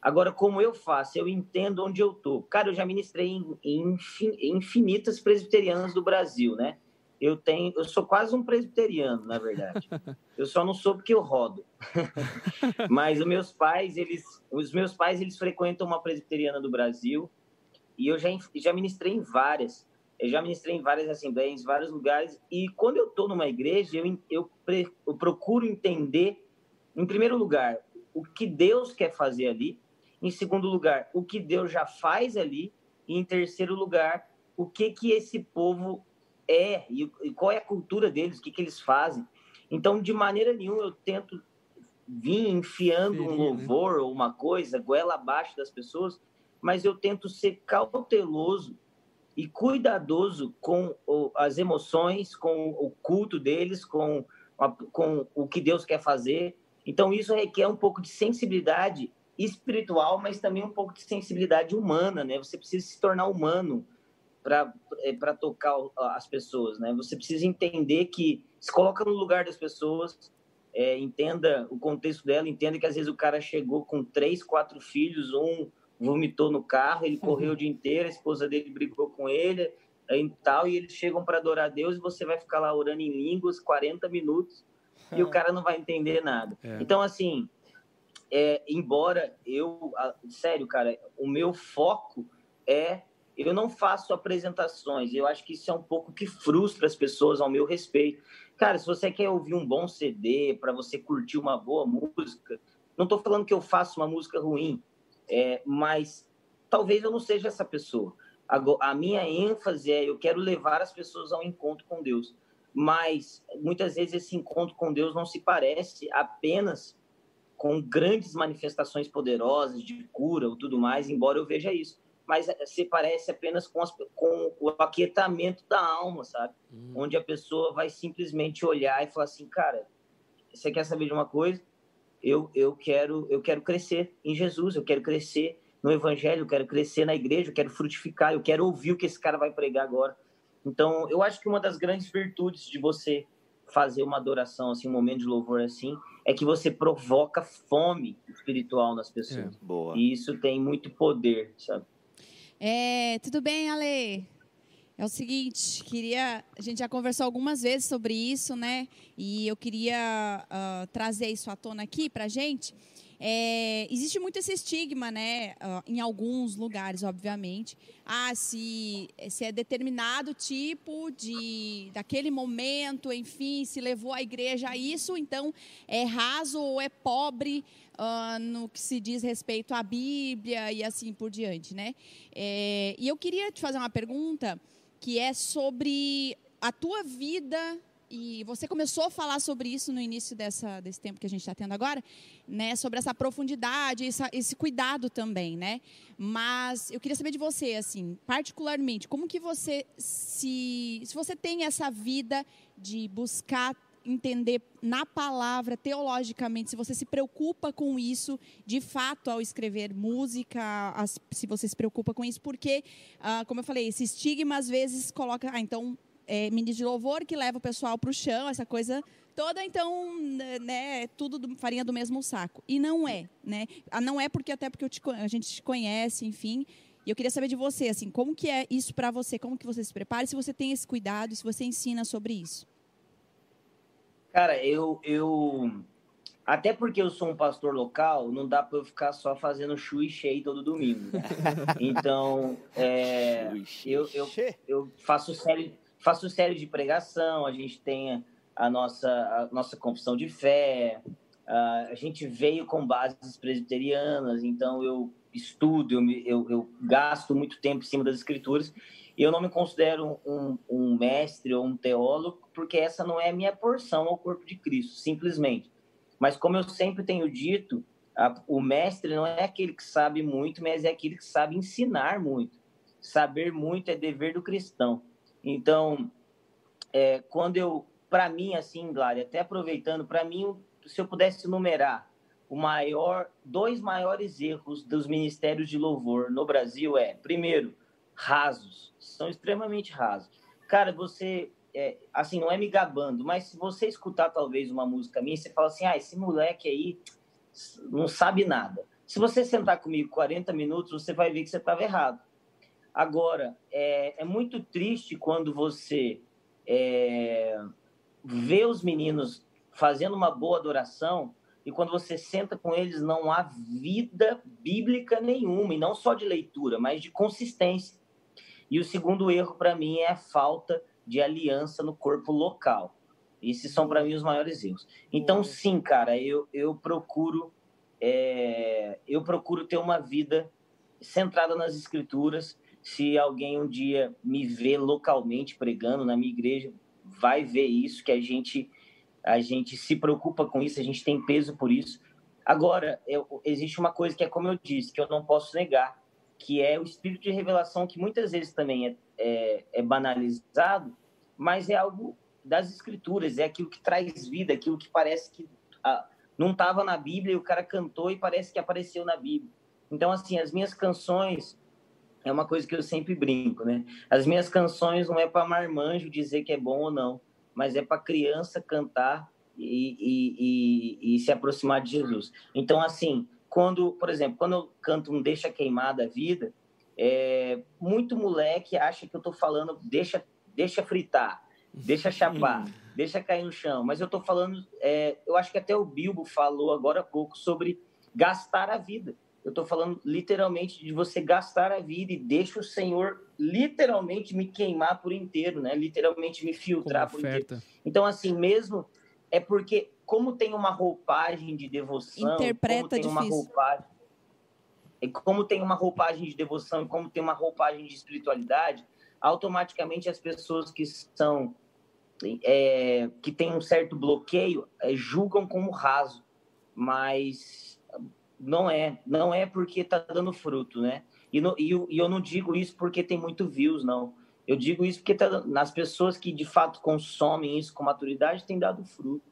Agora, como eu faço? Eu entendo onde eu tô. Cara, eu já ministrei em, em infinitas presbiterianas do Brasil, né? eu tenho, eu sou quase um presbiteriano, na verdade. <laughs> Eu só não sou porque eu rodo. <laughs> Mas os meus pais, eles, os meus pais, eles frequentam uma presbiteriana do Brasil e eu já já ministrei em várias. Eu já ministrei em várias assembleias, em vários lugares. E quando eu estou numa igreja, eu, eu, eu procuro entender, em primeiro lugar, o que Deus quer fazer ali. Em segundo lugar, o que Deus já faz ali. E em terceiro lugar, o que que esse povo é e, qual é a cultura deles, o que, que eles fazem. Então, de maneira nenhuma, eu tento vir enfiando um né? louvor ou uma coisa, goela abaixo das pessoas, mas eu tento ser cauteloso e cuidadoso com as emoções, com o culto deles, com, a, com o que Deus quer fazer. Então, isso requer um pouco de sensibilidade espiritual, mas também um pouco de sensibilidade humana, né? Você precisa se tornar humano para é, tocar as pessoas, né? Você precisa entender que se coloca no lugar das pessoas, é, entenda o contexto dela, entenda que às vezes o cara chegou com três, quatro filhos, um vomitou no carro, ele correu o dia inteiro, a esposa dele brigou com ele e tal, e eles chegam para adorar a Deus e você vai ficar lá orando em línguas 40 minutos e o cara não vai entender nada. É. Então, assim, é, embora eu, sério, cara, o meu foco é eu não faço apresentações. Eu acho que isso é um pouco que frustra as pessoas ao meu respeito. Cara, se você quer ouvir um bom CD, para você curtir uma boa música, não estou falando que eu faço uma música ruim, é, mas talvez eu não seja essa pessoa. A, a minha ênfase é eu quero levar as pessoas ao encontro com Deus. Mas muitas vezes esse encontro com Deus não se parece apenas com grandes manifestações poderosas de cura ou tudo mais, embora eu veja isso mas eh, se parece apenas com, as, com o aquietamento da alma, sabe? Hum. Onde a pessoa vai simplesmente olhar e falar assim, cara, você quer saber de uma coisa? Eu, eu quero eu quero crescer em Jesus, eu quero crescer no Evangelho, eu quero crescer na igreja, eu quero frutificar, eu quero ouvir o que esse cara vai pregar agora. Então, eu acho que uma das grandes virtudes de você fazer uma adoração, assim, um momento de louvor assim, é que você provoca fome espiritual nas pessoas. É, e isso tem muito poder, sabe? É, tudo bem, Ale? É o seguinte, queria, a gente já conversou algumas vezes sobre isso, né? E eu queria uh, trazer isso à tona aqui para gente. É, existe muito esse estigma, né? Uh, em alguns lugares, obviamente. Ah, se, se é determinado tipo de daquele momento, enfim, se levou a igreja a isso, então é raso ou é pobre uh, no que se diz respeito à Bíblia e assim por diante, né? É, e eu queria te fazer uma pergunta que é sobre a tua vida e você começou a falar sobre isso no início dessa, desse tempo que a gente está tendo agora, né? Sobre essa profundidade, essa, esse cuidado também, né? Mas eu queria saber de você, assim, particularmente, como que você se, se você tem essa vida de buscar entender na palavra, teologicamente, se você se preocupa com isso, de fato, ao escrever música, as, se você se preocupa com isso, porque, ah, como eu falei, esse estigma às vezes coloca, ah, então é, ministro de louvor que leva o pessoal para o chão, essa coisa toda, então, né, é tudo do, farinha do mesmo saco. E não é, né? Ah, não é porque até porque te, a gente te conhece, enfim. E eu queria saber de você, assim, como que é isso para você? Como que você se prepara? Se você tem esse cuidado, se você ensina sobre isso? Cara, eu, eu até porque eu sou um pastor local, não dá para eu ficar só fazendo chui cheio todo domingo. Né? <laughs> Então, é, eu, eu, eu faço série, faço série de pregação, a gente tem a nossa, a nossa confissão de fé, a gente veio com bases presbiterianas, então eu estudo, eu, eu, eu gasto muito tempo em cima das escrituras, e eu não me considero um, um mestre ou um teólogo, porque essa não é a minha porção ao corpo de Cristo, simplesmente. Mas como eu sempre tenho dito, a, o mestre não é aquele que sabe muito, mas é aquele que sabe ensinar muito. Saber muito é dever do cristão. Então, é, quando eu, para mim, assim, Glória, até aproveitando, para mim, se eu pudesse numerar o maior, dois maiores erros dos ministérios de louvor no Brasil é, primeiro, rasos, são extremamente rasos. Cara, você, é, assim, não é me gabando, mas se você escutar talvez uma música minha, você fala assim, ah, esse moleque aí não sabe nada. Se você sentar comigo 40 minutos, você vai ver que você estava errado. Agora, é, é muito triste quando você é, vê os meninos fazendo uma boa adoração e quando você senta com eles não há vida bíblica nenhuma, e não só de leitura, mas de consistência. E o segundo erro para mim é a falta de aliança no corpo local. Esses são para mim os maiores erros. Então, sim, cara, eu, eu procuro é, eu procuro ter uma vida centrada nas escrituras, se alguém um dia me vê localmente pregando na minha igreja, vai ver isso, que a gente, a gente se preocupa com isso, a gente tem peso por isso. Agora, eu, existe uma coisa que é como eu disse, que eu não posso negar, que é o espírito de revelação, que muitas vezes também é, é, é banalizado, mas é algo das escrituras, é aquilo que traz vida, aquilo que parece que ah, não estava na Bíblia e o cara cantou e parece que apareceu na Bíblia. Então, assim, as minhas canções, é uma coisa que eu sempre brinco, né? As minhas canções não é para marmanjo dizer que é bom ou não, mas é para criança cantar e, e, e, e, se aproximar de Jesus. Então, assim, quando, por exemplo, quando eu canto um Deixa Queimar da Vida, é, muito moleque acha que eu estou falando deixa, deixa fritar, deixa chapar, deixa cair no chão. Mas eu estou falando, é, eu acho que até o Bilbo falou agora há pouco sobre gastar a vida. Eu estou falando literalmente de você gastar a vida e deixa o Senhor literalmente me queimar por inteiro, né? Literalmente me filtrar por inteiro. Então, assim, mesmo é porque como tem uma roupagem de devoção, Interpreta como tem difícil. uma roupagem, e como tem uma roupagem de devoção, como tem uma roupagem de espiritualidade, automaticamente as pessoas que são é, que têm um certo bloqueio é, julgam como raso, mas não é, não é porque está dando fruto, né? E, no, e, e, eu não digo isso porque tem muito views, não. Eu digo isso porque tá, nas pessoas que de fato consomem isso com maturidade tem dado fruto.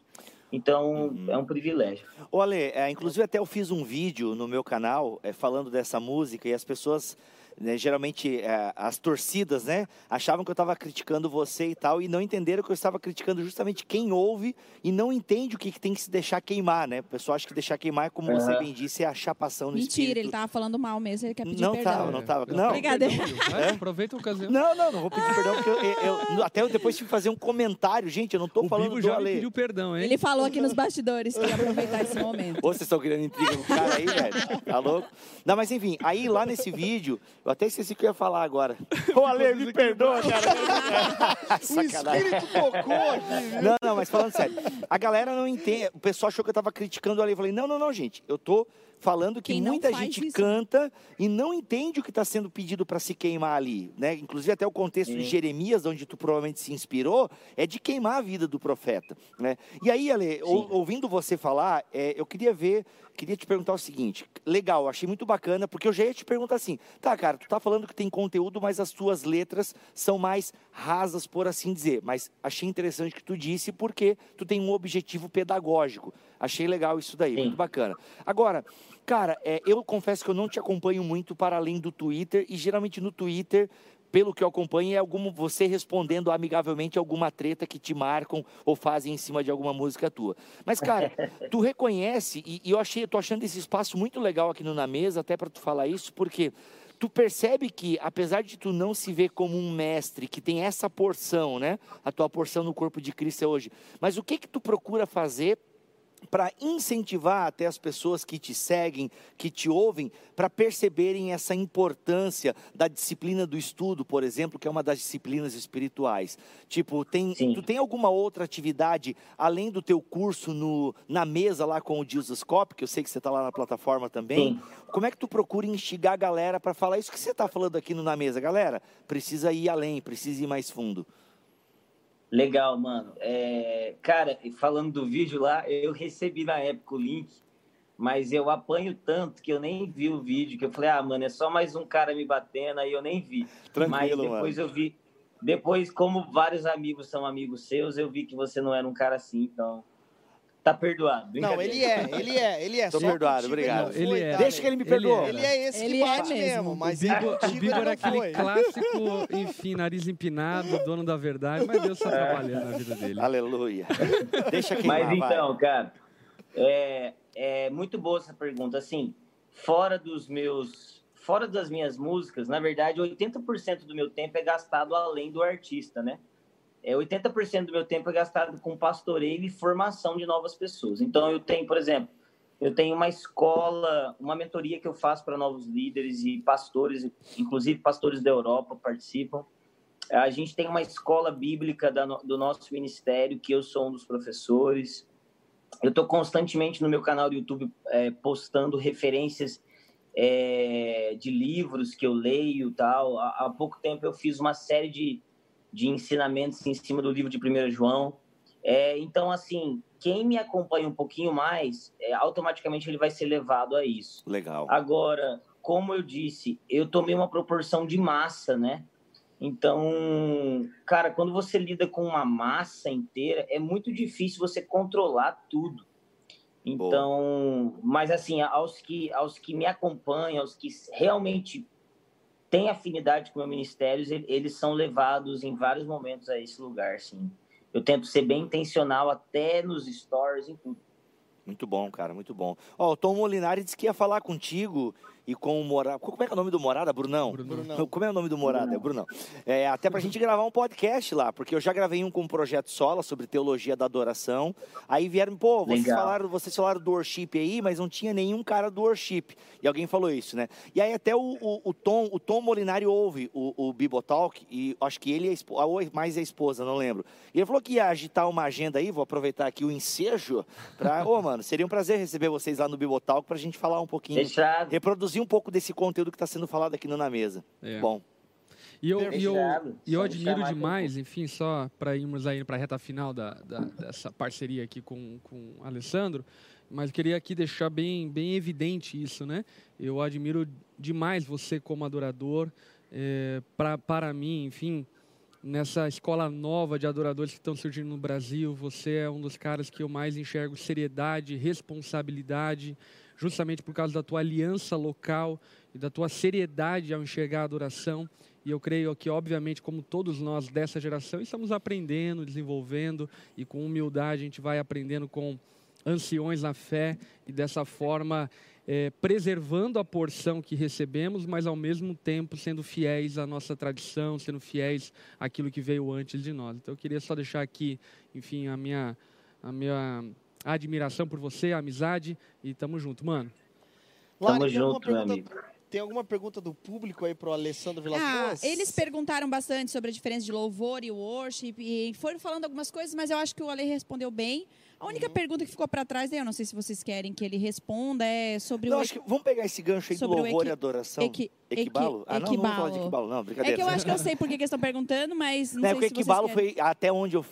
Então, uhum. é um privilégio. Ale, é, inclusive até eu fiz um vídeo no meu canal é, falando dessa música e as pessoas né, geralmente é, as torcidas, né, achavam que eu estava criticando você e tal, e não entenderam que eu estava criticando justamente quem ouve e não entende o que, que tem que se deixar queimar, né? O pessoal acha que deixar queimar é como você bem disse, é a chapação no Mentira, espírito. ele tava falando mal mesmo, ele quer pedir não perdão. Tava, não tava, não. Brincadeira. É? Aproveita a ocasião. Não, não, não vou pedir perdão, porque eu, eu, eu até eu depois tive que fazer um comentário, gente, eu não tô o falando Bibo do já Ale. pediu perdão, hein? Ele falou aqui nos bastidores que ia aproveitar esse momento. Ou vocês estão querendo intriga com o cara aí, velho? Tá louco? Não, mas enfim, aí lá nesse vídeo, Eu até esqueci o que eu ia falar agora. <laughs> Ô, Ale, me perdoa, cara. <laughs> o espírito tocou aqui? Não, não, mas falando sério. A galera não entende. O pessoal achou que eu tava criticando o Ale. Eu falei, não, não, não, gente. Eu tô falando que Quem muita gente isso, canta e não entende o que está sendo pedido para se queimar ali, né? Inclusive até o contexto de. Jeremias, onde tu provavelmente se inspirou, é de queimar a vida do profeta, né? E aí, Ale, ou- ouvindo você falar, é, eu queria ver, queria te perguntar o seguinte, legal, achei muito bacana, porque eu já ia te perguntar assim, tá, cara, tu tá falando que tem conteúdo, mas as tuas letras são mais rasas, por assim dizer, mas achei interessante o que tu disse, porque tu tem um objetivo pedagógico. Achei legal isso daí, Sim. muito bacana. Agora, cara, é, eu confesso que eu não te acompanho muito para além do Twitter, e geralmente no Twitter, pelo que eu acompanho, é algum, você respondendo amigavelmente alguma treta que te marcam ou fazem em cima de alguma música tua. Mas, cara, <laughs> tu reconhece, e, e eu achei, eu tô achando esse espaço muito legal aqui no Na Mesa, até para tu falar isso, porque tu percebe que, apesar de tu não se ver como um mestre, que tem essa porção, né? A tua porção no corpo de Cristo é hoje. Mas o que que tu procura fazer para incentivar até as pessoas que te seguem, que te ouvem, para perceberem essa importância da disciplina do estudo, por exemplo, que é uma das disciplinas espirituais. Tipo, tem, Sim. tu tem alguma outra atividade além do teu curso no, na mesa lá com o Jesus Cop, que eu sei que você está lá na plataforma também. Sim. Como é que tu procura instigar a galera para falar isso que você está falando aqui no Na Mesa? Galera, precisa ir além, precisa ir mais fundo. Legal, mano. É, cara, falando do vídeo lá, eu recebi na época o link, mas eu apanho tanto que eu nem vi o vídeo, que eu falei, ah, mano, é só mais um cara me batendo, aí eu nem vi. Tranquilo, mas mano. depois eu vi. Depois, como vários amigos são amigos seus, eu vi que você não era um cara assim, então. Tá perdoado. Não, ele é, ele é, ele é. Tô Só perdoado, contigo obrigado. Ele, foi, Ele é. tá, Deixa que ele me perdoa. Ele Ele é esse Ele que é bate mesmo. mesmo, O mas Bibo, o contigo Bibo era aquele foi. clássico, enfim, nariz empinado, dono da verdade, mas Deus está trabalhando na vida dele. Aleluia. Deixa queimar, Mas vai. então, cara, é, é muito boa essa pergunta. Assim, fora dos meus. Fora das minhas músicas, na verdade, 80% do meu tempo é gastado além do artista, né? É, 80% do meu tempo é gastado com pastoreio e formação de novas pessoas. Então, eu tenho, por exemplo, eu tenho uma escola, uma mentoria que eu faço para novos líderes e pastores, inclusive pastores da Europa participam. A gente tem uma escola bíblica do nosso ministério, que eu sou um dos professores. Eu estou constantemente no meu canal do YouTube é, postando referências é, de livros que eu leio tal. Há, há pouco tempo eu fiz uma série de, de ensinamentos em cima do livro de 1 João. É, então, assim, quem me acompanha um pouquinho mais, é, automaticamente ele vai ser levado a isso. Legal. Agora, como eu disse, eu tomei uma proporção de massa, né? Então, cara, quando você lida com uma massa inteira, é muito difícil você controlar tudo. Então, mas assim, aos que, aos que me acompanham, aos que realmente têm afinidade com o meu ministério, ele- eles são levados em vários momentos a esse lugar, sim. Eu tento ser bem intencional até nos stories, em tudo. Muito bom, cara, muito bom. Ó, o Tom Molinari disse que ia falar contigo e com o Morada. Como é que é o nome do Morada? Brunão? Brunão. Como é o nome do Morada? É Brunão. É, até pra gente gravar um podcast lá, porque eu já gravei um com o Projeto Sola sobre teologia da adoração. Aí vieram, pô, vocês Legal. falaram, vocês falaram do worship aí, mas não tinha nenhum cara do worship. E alguém falou isso, né? E aí até o, o, o Tom, o Tom Molinari ouve o, o Bibotalk, e acho que ele é a ou mais a esposa, não lembro. E ele falou que ia agitar uma agenda aí, vou aproveitar aqui o ensejo, pra. Ô, mano, seria um prazer receber vocês lá no Bibotalk pra gente falar um pouquinho, Fechado. reproduzir um pouco desse conteúdo que está sendo falado aqui no Na Mesa. É. Bom, E eu, e eu, e eu admiro demais, enfim, só para irmos aí para a reta final da, da- dessa parceria aqui com, com o Alessandro, mas queria aqui deixar bem, bem evidente isso, né? Eu admiro demais você como adorador, é, pra, para mim, enfim, nessa escola nova de adoradores que estão surgindo no Brasil, você é um dos caras que eu mais enxergo seriedade, responsabilidade, justamente por causa da tua aliança local e da tua seriedade ao enxergar a adoração. E eu creio que, obviamente, como todos nós dessa geração, estamos aprendendo, desenvolvendo e com humildade a gente vai aprendendo com anciões na fé e dessa forma eh, preservando a porção que recebemos, mas ao mesmo tempo sendo fiéis à nossa tradição, sendo fiéis àquilo que veio antes de nós. Então eu queria só deixar aqui, enfim, a minha, a minha admiração por você, a amizade e tamo junto, mano. Tamo Lari, junto, meu pergunta- amigo. Tem alguma pergunta do público aí pro Alessandro Vilas Ah, eles perguntaram bastante sobre a diferença de louvor e worship e foram falando algumas coisas, mas eu acho que o Ale respondeu bem. A única Uhum. pergunta que ficou para trás, eu não sei se vocês querem que ele responda, é sobre Não, o acho que vamos pegar esse gancho aí do Sobre o louvor equi- e adoração. equi- equibalo? equi- ah, não, não vamos falar de equibalo. equibalo, não, É brincadeira. que eu acho que eu sei por que eles estão perguntando, mas não Né, sei porque se vocês equibalo foi, até onde, eu,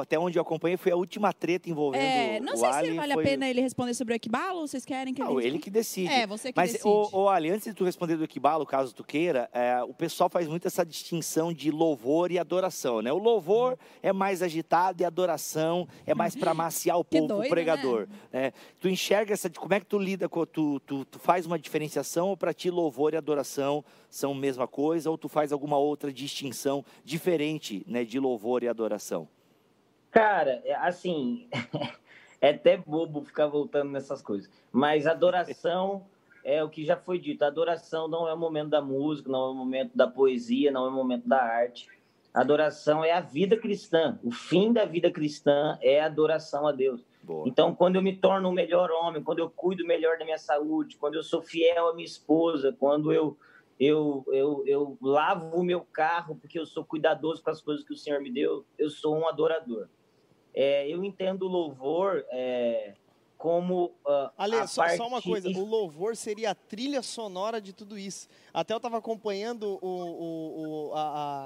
até onde eu acompanhei, foi a última treta envolvendo É, não o sei Ali. se vale foi... a pena ele responder sobre o equibalo, ou vocês querem que Não, ele... ele que decide. É, você que Mas, decide. ô, ô, Ali, antes de tu responder do equibalo, caso tu queira, é, o pessoal faz muito essa distinção de louvor e adoração, né? O louvor é mais agitado e a adoração é mais para maciar o povo, doido, o pregador. né? Tu enxerga essa, como é que tu lida com, tu, tu, tu faz uma diferenciação ou para ti louvor e adoração são a mesma coisa ou tu faz alguma outra distinção diferente, né, de louvor e adoração? Cara, é, assim, <laughs> é até bobo ficar voltando nessas coisas. Mas adoração <laughs> é o que já foi dito. Adoração não é o momento da música, não é o momento da poesia, não é o momento da arte. Adoração é a vida cristã. O fim da vida cristã é a adoração a Deus. Boa. Então, quando eu me torno um melhor homem, quando eu cuido melhor da minha saúde, quando eu sou fiel à minha esposa, quando eu, eu, eu, eu lavo o meu carro porque eu sou cuidadoso com as coisas que o Senhor me deu, eu sou um adorador. É, eu entendo o louvor é, como ah, Ale, a só, parte... só uma coisa, o louvor seria a trilha sonora de tudo isso. Até eu estava acompanhando o, o, o, a,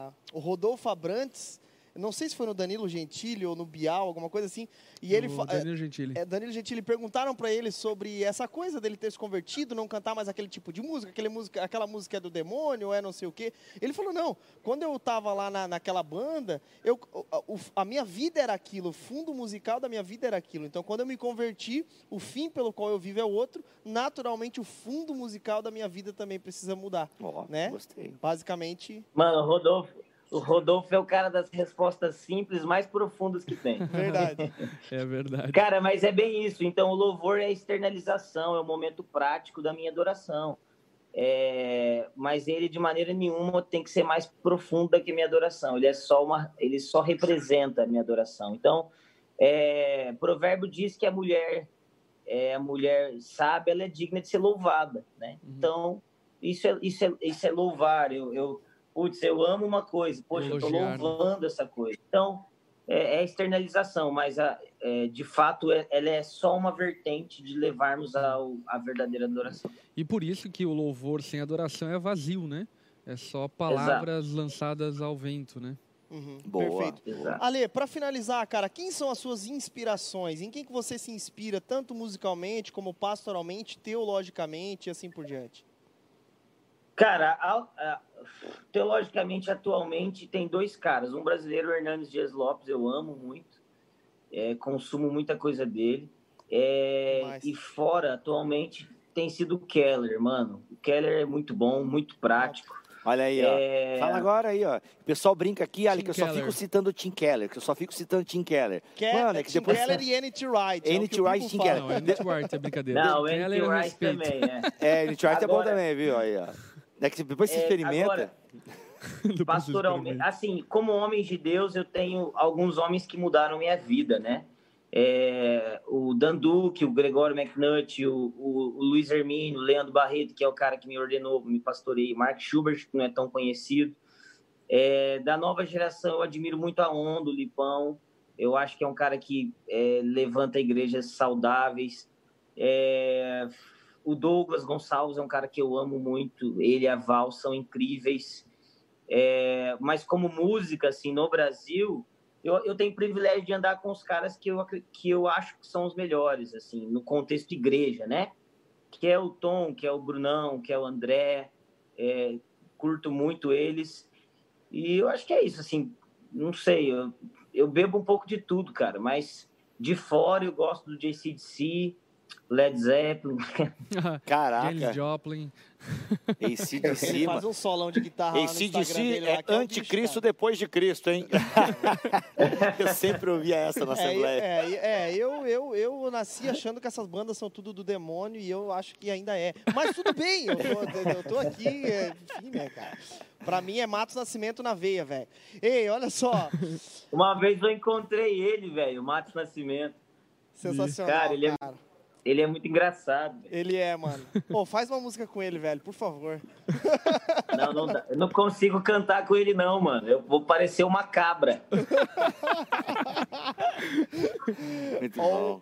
a- o Rodolfo Abrantes, não sei se foi no Danilo Gentili ou no Bial, alguma coisa assim, e ele... O fa- Danilo Gentili. É, Danilo Gentili perguntaram para ele sobre essa coisa dele ter se convertido, não cantar mais aquele tipo de música, aquele música, aquela música é do demônio, é não sei o quê. Ele falou: não, quando eu tava lá na, naquela banda, eu, o- o- a minha vida era aquilo, o fundo musical da minha vida era aquilo. Então, quando eu me converti, o fim pelo qual eu vivo é outro, naturalmente o fundo musical da minha vida também precisa mudar. Ó, Né? Gostei. Basicamente, Mano, Rodolfo, o Rodolfo é o cara das respostas simples mais profundas que tem. <laughs> verdade. É verdade. Cara, mas é bem isso. Então, o louvor é a externalização, é o momento prático da minha adoração. É, mas ele, de maneira nenhuma, tem que ser mais profundo do que a minha adoração. Ele é só uma, ele só representa a minha adoração. Então, é, provérbio diz que a mulher, é, a mulher sábia, ela é digna de ser louvada, né? Uhum. Então, isso é, isso é, isso é louvar. Eu, eu, putz, eu amo uma coisa, poxa, eu estou né? louvando essa coisa. Então, é, é externalização, mas a, é, de fato é- ela é só uma vertente de levarmos ao, a verdadeira adoração. E por isso que o louvor sem adoração é vazio, né? É só palavras lançadas ao vento, né? Uhum, Boa. Perfeito. Exato. Ale, para finalizar, cara, quem são as suas inspirações? Em quem que você se inspira, tanto musicalmente, como pastoralmente, teologicamente e assim por diante? Cara, a- a- teologicamente, atualmente, tem dois caras. Um brasileiro, o Hernandes Dias Lopes, eu amo muito. É, consumo muita coisa dele. É, Demais. e fora, atualmente, tem sido o Keller, mano. O Keller é muito bom, muito prático. Olha aí, ó. É, Fala agora aí, ó. O pessoal brinca aqui, Ali, Tim que eu só Keller. fico citando o Tim Keller, que eu só fico citando o Tim Keller. Ke Mano, é que Tim depois- Keller e N.T. Wright. é N.T. o Wright, Pipo Tim. Keller. Não, é Nick Wright, é brincadeira. Não, eu Rice respeito. também, né? É, N.T. Wright é bom Agora- também, viu? Aí, ó. É que depois se É, experimenta. agora, <laughs> pastoralmente, assim, como homens de Deus, eu tenho alguns homens que mudaram minha vida, né? É, o Dan Duque, o Gregório McNutt, o, o, o Luiz Hermínio, o Leandro Barreto, que é o cara que me ordenou, me pastoreei, Mark Schubert, que não é tão conhecido. É, da nova geração, eu admiro muito a Onda, o Lipão. Eu acho que é um cara que é, levanta igrejas saudáveis. O Douglas Gonçalves é um cara que eu amo muito. Ele e a Val são incríveis. É, mas como música, assim, no Brasil, eu, eu tenho privilégio de andar com os caras que eu, que eu acho que são os melhores, assim, no contexto igreja, né? Que é o Tom, que é o Brunão, que é o André. É, curto muito eles. E eu acho que é isso, assim, não sei, eu, eu bebo um pouco de tudo, cara, mas de fora eu gosto do JCDC, Led Zeppelin. <laughs> Caraca, Joplin. AC de cima. faz um solão de guitarra lá no dele lá, é é anticristo depois de Cristo, hein? <laughs> eu sempre ouvia essa na cara. Assembleia. É, é, é, eu, eu, eu nasci achando que essas bandas são tudo do demônio e eu acho que ainda é. Mas tudo bem, eu tô, eu tô aqui, é, enfim, né, cara? Pra mim é Matos Nascimento na veia, velho. Ei, olha só, Uma vez eu encontrei ele, velho, o Matos Nascimento. sensacional, Cara, ele é- cara. Ele é muito engraçado. velho. Ele é, mano. Pô, faz uma música com ele, velho, por favor. <laughs> Não, não dá. Eu não consigo cantar com ele, não, mano. Eu vou parecer uma cabra. Muito bom.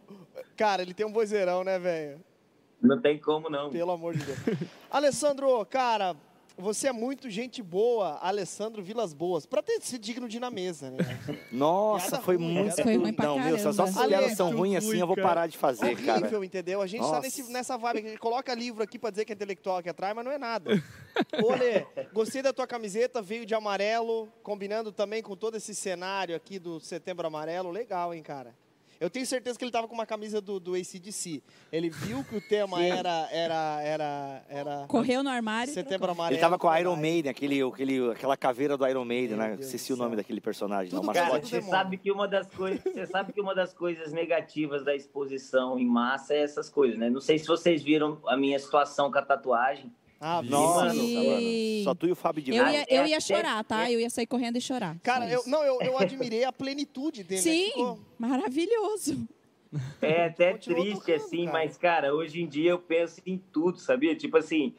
Cara, ele tem um vozeirão, né, velho? Não tem como, não. Pelo amor de Deus. Alessandro, cara, você é muito gente boa, Alessandro Vilas Boas, pra ter sido digno de ir na mesa, né? <laughs> Nossa, Piada foi ruim, muito. piada Foi ruim pra não, meu, se as nossas caramba. piadas são ruins assim, eu vou parar de fazer, cara. Horrível, entendeu? A gente tá Nossa. nesse, nessa vibe, que a gente coloca livro aqui pra dizer que é intelectual aqui atrás, mas não é nada. <laughs> Ô, Lê, gostei da tua camiseta, veio de amarelo, combinando também com todo esse cenário aqui do Setembro Amarelo. Legal, hein, cara? Eu tenho certeza que ele tava com uma camisa do, do ACDC. Ele viu que o tema era, era, era, era Correu no armário. Setembro. Amarelo. Ele tava com a Iron. Maiden, aquele, aquele, aquela caveira do Iron Maiden, Meu né? Deus Esqueci o nome daquele personagem, não, Tudo mas coisa Cara, do você sabe que uma das coisas, você sabe que uma das coisas negativas da exposição em massa é essas coisas, né? Não sei se vocês viram a minha situação com a tatuagem. Ah, vi, Nossa, mano. Sim. Só tu e o Fábio de Eu ia, eu ia chorar, tá? Eu ia sair correndo e chorar. Cara, Só eu, isso. não, eu, eu admirei a plenitude dele. né? Sim, Ficou- maravilhoso. É até Continuou triste, tocando, assim, cara. mas, cara, hoje em dia eu penso em tudo, sabia? Tipo assim,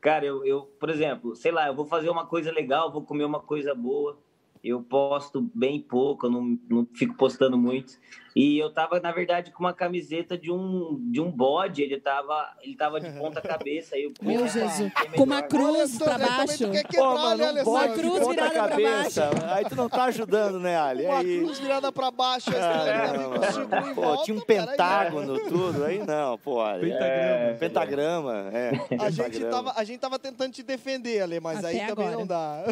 cara, eu, eu, por exemplo, sei lá, eu vou fazer uma coisa legal, vou comer uma coisa boa, eu posto bem pouco, eu não, não fico postando muito. E eu tava, na verdade, com uma camiseta de um, de um bode, ele tava, ele tava de ponta <laughs> cabeça. Aí eu, Meu Jesus. é Com uma cruz pra também baixo. Pô, mano, né, um bode de cruz ponta virada pra cabeça. Aí tu não tá ajudando, né, Ali? Uma Aí... cruz virada pra baixo, a estrelinha vem com o mano. círculo em Pô, volta, tinha um pentágono, tudo. Aí não, pô. <laughs> olha. Pentagrama. Pentagrama, é. A gente, tava, a gente tava tentando te defender, Ale, mas Até aí também agora. não <laughs> dá.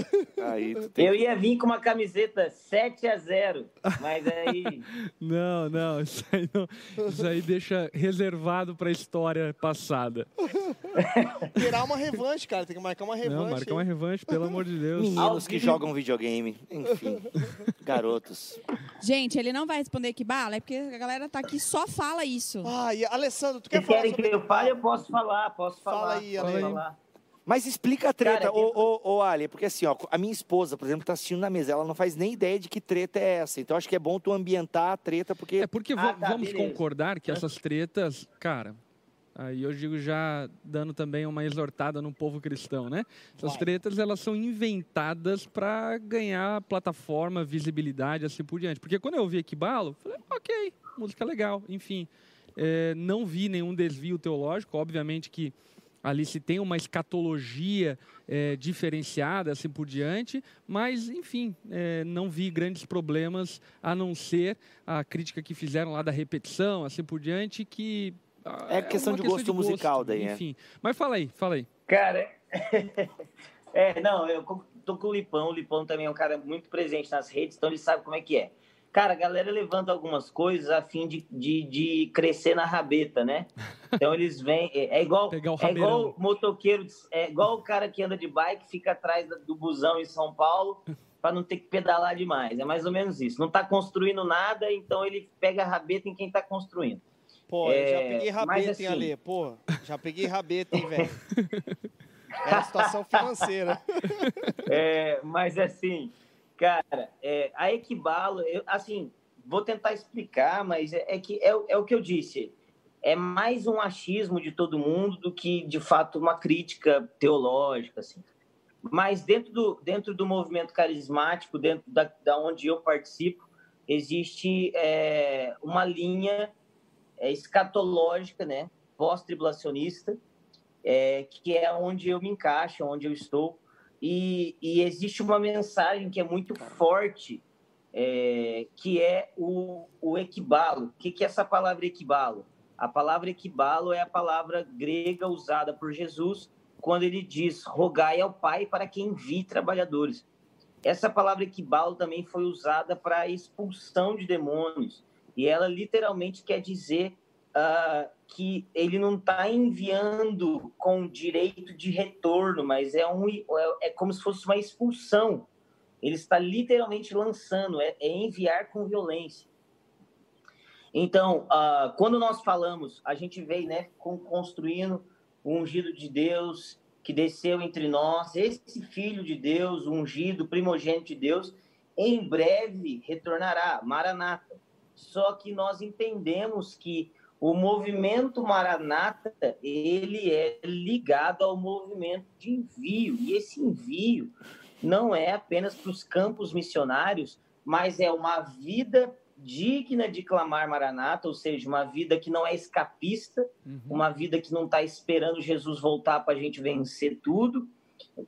Aí tu tem Eu ia vir com uma camiseta 7 a 0 mas aí Não, não, <laughs> isso aí, não, isso aí deixa reservado pra história passada. <laughs> Terá uma revanche, cara. Tem que marcar uma revanche. Não, marca uma aí. revanche, pelo amor de Deus. Meninos que jogam videogame, enfim, <laughs> garotos. Gente, ele não vai responder que bala, é porque a galera tá aqui só fala isso. Ah, e Alessandro, tu quer se falar querem sobre... que eu fale, eu posso falar, posso Fala falar. aí, posso Ale. falar. Mas explica a treta, Cara, ô, dentro- ô, ô, Ali, porque assim, ó, a minha esposa, por exemplo, tá assistindo na mesa, ela não faz nem ideia de que treta é essa. Então acho que é bom tu ambientar a treta, porque É porque Ah, tá, vamos beleza. concordar que essas tretas, cara, aí eu digo já dando também uma exortada no povo cristão, né? Essas tretas elas são inventadas para ganhar plataforma, visibilidade, assim por diante. Porque quando eu ouvi Equibalo, falei, ok, música legal, enfim. É, não vi nenhum desvio teológico, obviamente que ali se tem uma escatologia é, diferenciada, assim por diante, mas, enfim, é, não vi grandes problemas, a não ser a crítica que fizeram lá da repetição, assim por diante, que... ah, É questão uma de gosto musical daí, é. Enfim, mas fala aí, fala aí. Cara, <laughs> é, não, eu tô com o Lipão, o Lipão também é um cara muito presente nas redes, então ele sabe como é que é. Cara, a galera levanta algumas coisas a fim de, de, de crescer na rabeta, né? <laughs> Então eles vêm, é, é igual, Pegar o é igual motoqueiro, é igual o cara que anda de bike, fica atrás do busão em São Paulo <laughs> para não ter que pedalar demais. É mais ou menos isso. Não tá construindo nada, então ele pega a rabeta em quem tá construindo. Pô, eu já É, peguei mas rabeta, assim- hein, Ale? Pô, já peguei rabeta, hein, velho? <laughs> É a situação financeira. É, mas assim, cara, é, a Equibalo, eu, assim, vou tentar explicar, mas é, é que é, o- é o que eu disse. É mais um achismo de todo mundo do que, de fato, uma crítica teológica, assim. Mas dentro do, dentro do movimento carismático, dentro da, da onde eu participo, existe é, uma linha é, escatológica, né, pós-tribulacionista, é, que é onde eu me encaixo, onde eu estou. E, e existe uma mensagem que é muito forte, é, que é o, o equibalo. O que, que é essa palavra equibalo? A palavra equibalo é a palavra grega usada por Jesus quando ele diz rogai ao Pai para que envie trabalhadores. Essa palavra equibalo também foi usada para expulsão de demônios. E ela literalmente quer dizer ah, que ele não está enviando com direito de retorno, mas é, um, é, é como se fosse uma expulsão. Ele está literalmente lançando, é, é enviar com violência. Então, ah, quando nós falamos, a gente veio né, construindo o ungido de Deus que desceu entre nós, esse filho de Deus, ungido, primogênito de Deus, em breve retornará, Maranata. Só que nós entendemos que o movimento Maranata, ele é ligado ao movimento de envio. E esse envio não é apenas para os campos missionários, mas é uma vida digna de clamar Maranata, ou seja, uma vida que não é escapista, uhum. uma vida que não está esperando Jesus voltar para a gente vencer tudo,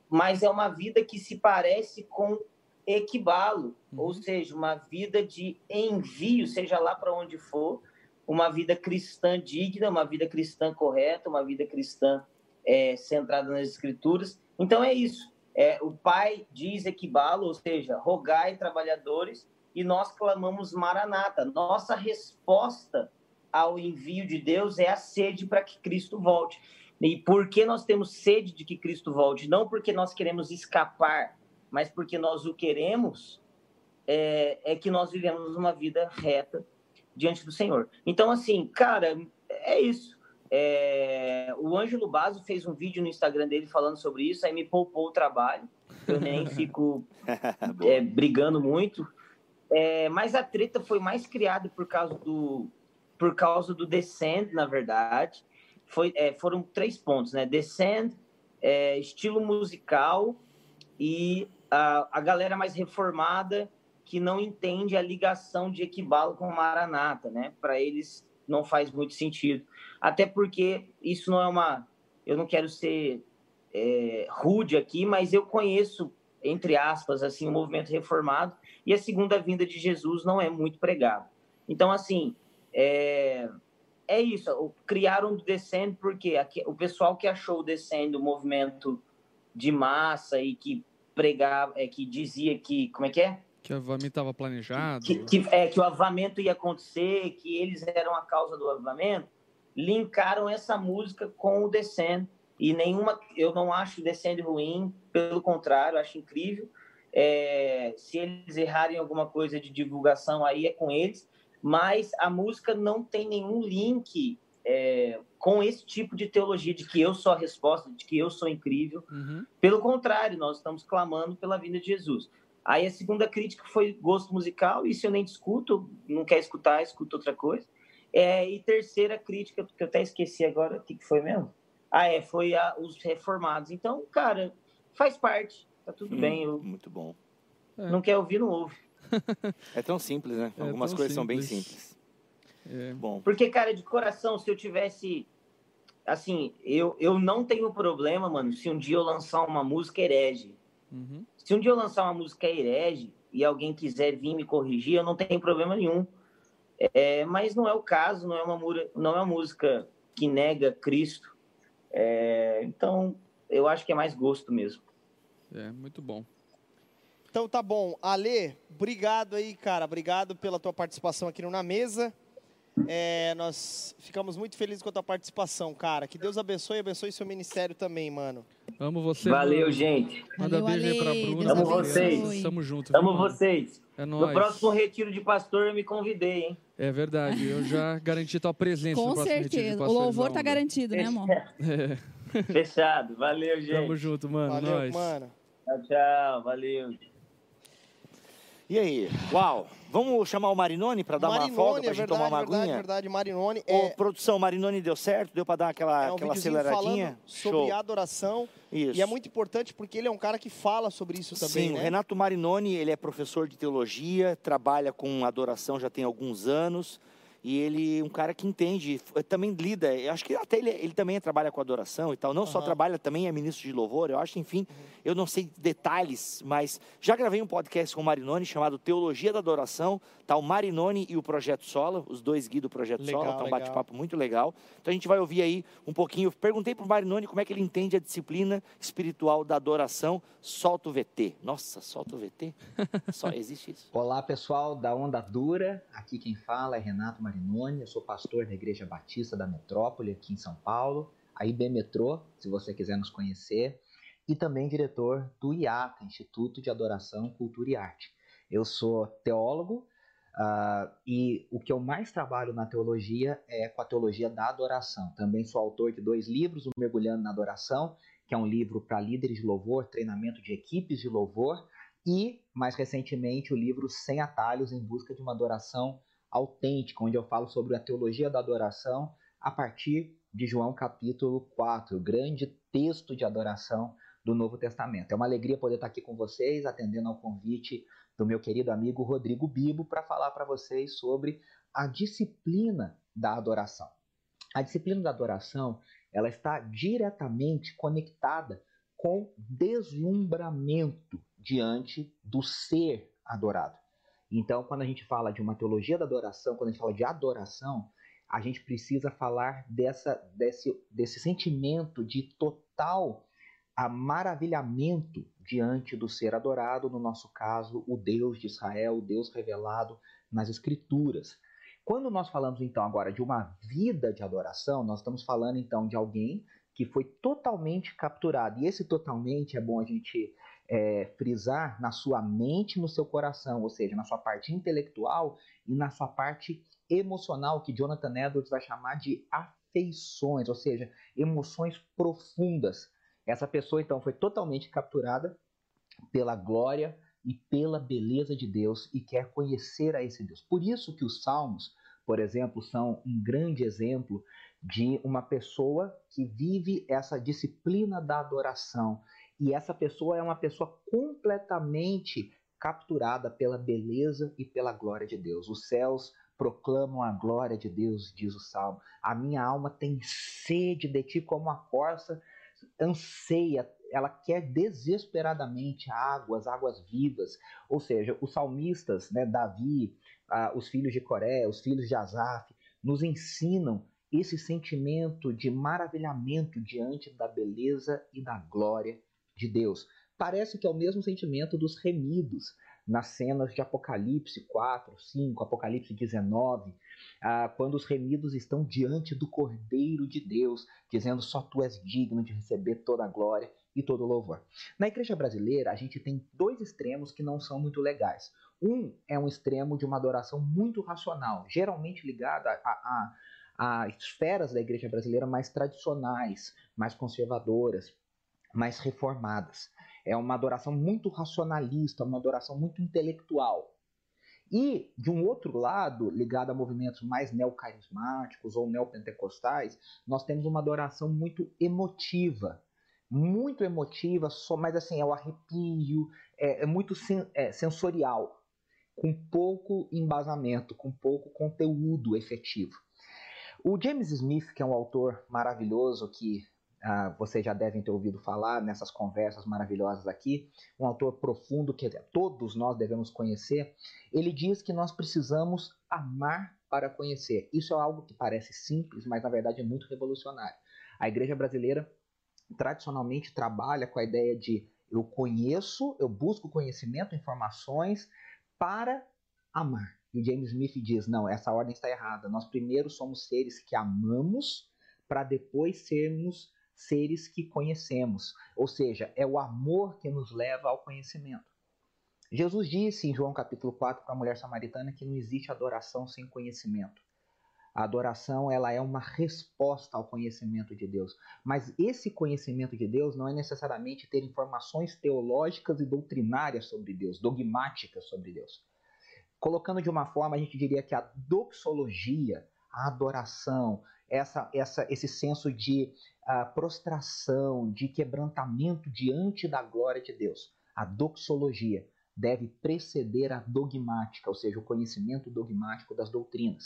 mas é uma vida que se parece com equibalo, uhum. ou seja, uma vida de envio, seja lá para onde for, uma vida cristã digna, uma vida cristã correta, uma vida cristã é, centrada nas escrituras. Então é isso. É, o Pai diz equibalo, ou seja, rogai trabalhadores, e nós clamamos Maranata. Nossa resposta ao envio de Deus é a sede para que Cristo volte. E por que nós temos sede de que Cristo volte? Não porque nós queremos escapar, mas porque nós o queremos, é, é que nós vivemos uma vida reta diante do Senhor. Então, assim, cara, é isso. É, o Ângelo Basso fez um vídeo no Instagram dele falando sobre isso, aí me poupou o trabalho. Eu nem <laughs> fico é, brigando muito. É, mas a treta foi mais criada por causa do por causa do Descend, na verdade. Foi, é, foram três pontos, né? Descend, é, estilo musical e a, a galera mais reformada que não entende a ligação de Equibalo com Maranata, né? Para eles não faz muito sentido. Até porque isso não é uma. Eu não quero ser é, rude aqui, mas eu conheço, entre aspas, assim, o movimento reformado e a segunda vinda de Jesus não é muito pregado. Então, assim, é, é isso. Criaram o Descend porque o pessoal que achou o Descend o movimento de massa e que pregava, é, que dizia que. Como é que é? Que o avamento estava planejado. Que, que, é, que o avamento ia acontecer, que eles eram a causa do avamento, linkaram essa música com o Descend. E nenhuma, eu não acho o Descend ruim, pelo contrário, acho incrível. É, se eles errarem alguma coisa de divulgação, aí é com eles. Mas a música não tem nenhum link é, com esse tipo de teologia de que eu sou a resposta, de que eu sou incrível. Uhum. Pelo contrário, nós estamos clamando pela vinda de Jesus. Aí a segunda crítica foi gosto musical, isso eu nem discuto, não quer escutar, escuta outra coisa. É, e terceira crítica, que eu até esqueci agora, o que, que foi mesmo? Ah, é, foi a, os reformados. Então, cara, faz parte, tá tudo hum, bem. Eu, muito bom. É. Não quer ouvir, não ouve. É tão simples, né? É Algumas coisas simples. são bem simples. É. Bom. Porque, cara, de coração, se eu tivesse. Assim, eu, eu não tenho problema, mano, se um dia eu lançar uma música herege. Uhum. Se um dia eu lançar uma música herege e alguém quiser vir me corrigir, eu não tenho problema nenhum. É, mas não é o caso, não é uma, não é uma música que nega Cristo. É, então, eu acho que é mais gosto mesmo. É, muito bom. Então tá bom. Ale, obrigado aí, cara. Obrigado pela tua participação aqui no Na Mesa. É, nós ficamos muito felizes com a tua participação, cara. Que Deus abençoe e abençoe seu ministério também, mano. Amo você. Valeu, mano. gente. Manda Valeu, beijo aí pra Bruna. Amo vocês. Tamo junto. Amo vocês. É nóis. No próximo retiro de pastor eu me convidei, hein? É verdade. Eu já garanti tua presença Com no próximo certeza. retiro de pastor. O louvor tá garantido, né, amor? É. <laughs> Fechado. Valeu, gente. Tamo junto, mano. Valeu, Nós. mano. Tchau, tchau. Valeu. E aí? Uau! Vamos chamar o Marinone para dar Marinone, uma folga, para é gente tomar uma verdade, aguinha? verdade, Marinone. Ô, É, produção, Marinone deu certo? Deu para dar aquela, é um aquela aceleradinha? sobre Show. adoração. Isso. E é muito importante porque ele é um cara que fala sobre isso também, Sim, né? o Renato Marinoni, ele é professor de teologia, trabalha com adoração já tem alguns anos. E ele é um cara que entende, f- também lida, eu acho que até ele, ele também trabalha com adoração e tal. Não só Aham. trabalha, também é ministro de louvor, eu acho, enfim. Eu não sei detalhes, mas já gravei um podcast com o Marinoni chamado Teologia da Adoração. Tá o Marinoni e o Projeto Sola, os dois guias do Projeto Legal, Sola, tá um bate-papo muito legal. Então a gente vai ouvir aí um pouquinho. Perguntei pro Marinoni como é que ele entende a disciplina espiritual da adoração. Solta o VT. Nossa, solta o VT? <laughs> Só existe isso. Olá pessoal da Onda Dura, aqui quem fala é Renato Marinoni, eu sou pastor da Igreja Batista da Metrópole aqui em São Paulo, a IB Metrô, se você quiser nos conhecer, e também diretor do IATA, Instituto de Adoração, Cultura e Arte. Eu sou teólogo ah, e o que eu mais trabalho na teologia é com a teologia da adoração. Também sou autor de dois livros, o Mergulhando na Adoração, que é um livro para líderes de louvor, treinamento de equipes de louvor, e, mais recentemente, o livro Sem Atalhos em Busca de uma Adoração autêntica, onde eu falo sobre a teologia da adoração a partir de João capítulo 4, o grande texto de adoração do Novo Testamento. É uma alegria poder estar aqui com vocês, atendendo ao convite do meu querido amigo Rodrigo Bibo para falar para vocês sobre a disciplina da adoração. A disciplina da adoração, ela está diretamente conectada com deslumbramento diante do ser adorado. Então, quando a gente fala de uma teologia da adoração, quando a gente fala de adoração, a gente precisa falar dessa, desse, desse sentimento de total maravilhamento diante do ser adorado, no nosso caso, o Deus de Israel, o Deus revelado nas Escrituras. Quando nós falamos então agora de uma vida de adoração, nós estamos falando então de alguém que foi totalmente capturado. E esse totalmente é bom a gente é, frisar na sua mente no seu coração, ou seja, na sua parte intelectual e na sua parte emocional, que Jonathan Edwards vai chamar de afeições, ou seja, emoções profundas. Essa pessoa então foi totalmente capturada pela glória e pela beleza de Deus e quer conhecer a esse Deus. Por isso que os salmos, por exemplo, são um grande exemplo de uma pessoa que vive essa disciplina da adoração. E essa pessoa é uma pessoa completamente capturada pela beleza e pela glória de Deus. Os céus proclamam a glória de Deus, diz o salmo. A minha alma tem sede de ti como a corça anseia, ela quer desesperadamente águas, águas vivas. Ou seja, os salmistas, né, Davi, os filhos de Coré, os filhos de Asaf, nos ensinam esse sentimento de maravilhamento diante da beleza e da glória de Deus. Parece que é o mesmo sentimento dos remidos nas cenas de Apocalipse 4, 5, Apocalipse 19, ah, quando os remidos estão diante do Cordeiro de Deus, dizendo só tu és digno de receber toda a glória e todo o louvor. Na igreja brasileira, a gente tem dois extremos que não são muito legais. Um é um extremo de uma adoração muito racional, geralmente ligada a, a, a esferas da igreja brasileira mais tradicionais, mais conservadoras, mais reformadas. É uma adoração muito racionalista, uma adoração muito intelectual. E, de um outro lado, ligado a movimentos mais neocarismáticos ou neopentecostais, nós temos uma adoração muito emotiva. Muito emotiva, só, mas assim, é o arrepio, é, é muito sen, é, sensorial, com pouco embasamento, com pouco conteúdo efetivo. O James Smith, que é um autor maravilhoso que ah, vocês já devem ter ouvido falar nessas conversas maravilhosas aqui, um autor profundo que todos nós devemos conhecer. Ele diz que nós precisamos amar para conhecer. Isso é algo que parece simples, mas na verdade é muito revolucionário. A igreja brasileira tradicionalmente trabalha com a ideia de eu conheço, eu busco conhecimento, informações para amar. E o James Smith diz: não, essa ordem está errada. Nós primeiro somos seres que amamos para depois sermos seres que conhecemos. Ou seja, é o amor que nos leva ao conhecimento. Jesus disse em João capítulo 4 para a mulher samaritana que não existe adoração sem conhecimento. A adoração ela é uma resposta ao conhecimento de Deus. Mas esse conhecimento de Deus não é necessariamente ter informações teológicas e doutrinárias sobre Deus, dogmáticas sobre Deus. Colocando de uma forma, a gente diria que a doxologia, a adoração, essa, essa, esse senso de uh, prostração, de quebrantamento diante da glória de Deus. A doxologia deve preceder a dogmática, ou seja, o conhecimento dogmático das doutrinas.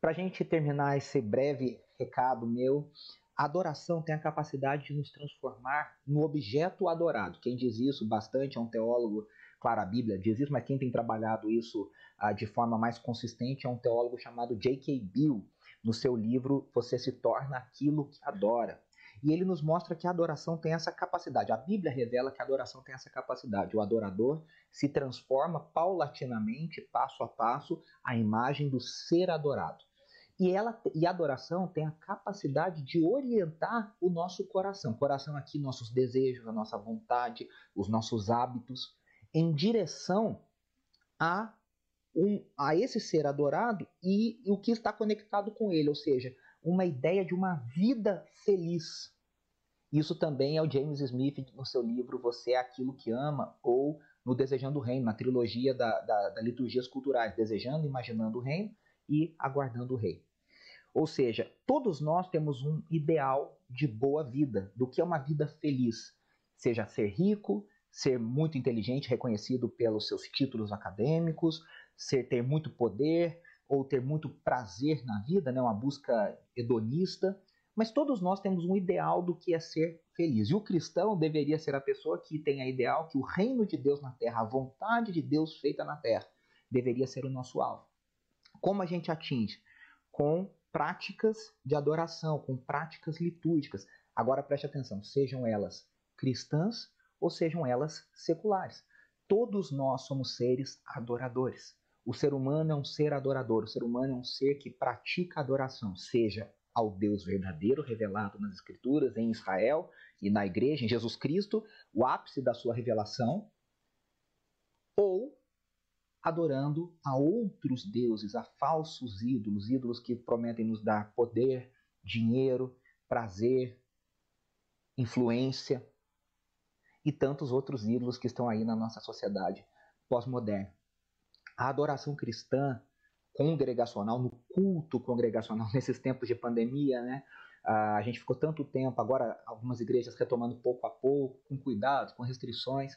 Para a gente terminar esse breve recado meu, a adoração tem a capacidade de nos transformar no objeto adorado. Quem diz isso bastante é um teólogo, claro, a Bíblia diz isso, mas quem tem trabalhado isso uh, de forma mais consistente é um teólogo chamado J.K. Bill no seu livro Você se torna aquilo que adora. E ele nos mostra que a adoração tem essa capacidade. A Bíblia revela que a adoração tem essa capacidade. O adorador se transforma paulatinamente, passo a passo, à imagem do ser adorado. E, ela, e a adoração tem a capacidade de orientar o nosso coração. Coração aqui, nossos desejos, a nossa vontade, os nossos hábitos, em direção a um, a esse ser adorado e, o que está conectado com ele, ou seja, uma ideia de uma vida feliz. Isso também é o James Smith no seu livro Você é aquilo que ama ou no Desejando o Reino, na trilogia da, da, da liturgias culturais, Desejando, Imaginando o Reino e Aguardando o Rei. Ou seja, todos nós temos um ideal de boa vida, do que é uma vida feliz, seja ser rico, ser muito inteligente, reconhecido pelos seus títulos acadêmicos, ser ter muito poder ou ter muito prazer na vida, né, uma busca hedonista. Mas todos nós temos um ideal do que é ser feliz. E o cristão deveria ser a pessoa que tem a ideal que o reino de Deus na terra, a vontade de Deus feita na terra, deveria ser o nosso alvo. Como a gente atinge? Com práticas de adoração, com práticas litúrgicas. Agora preste atenção, sejam elas cristãs ou sejam elas seculares. Todos nós somos seres adoradores. O ser humano é um ser adorador, o ser humano é um ser que pratica adoração, seja ao Deus verdadeiro revelado nas Escrituras, em Israel e na igreja, em Jesus Cristo, o ápice da sua revelação, ou adorando a outros deuses, a falsos ídolos, ídolos que prometem nos dar poder, dinheiro, prazer, influência e tantos outros ídolos que estão aí na nossa sociedade pós-moderna. A adoração cristã congregacional, no culto congregacional <laughs> nesses tempos de pandemia, né? A gente ficou tanto tempo, agora algumas igrejas retomando pouco a pouco, com cuidados, com restrições,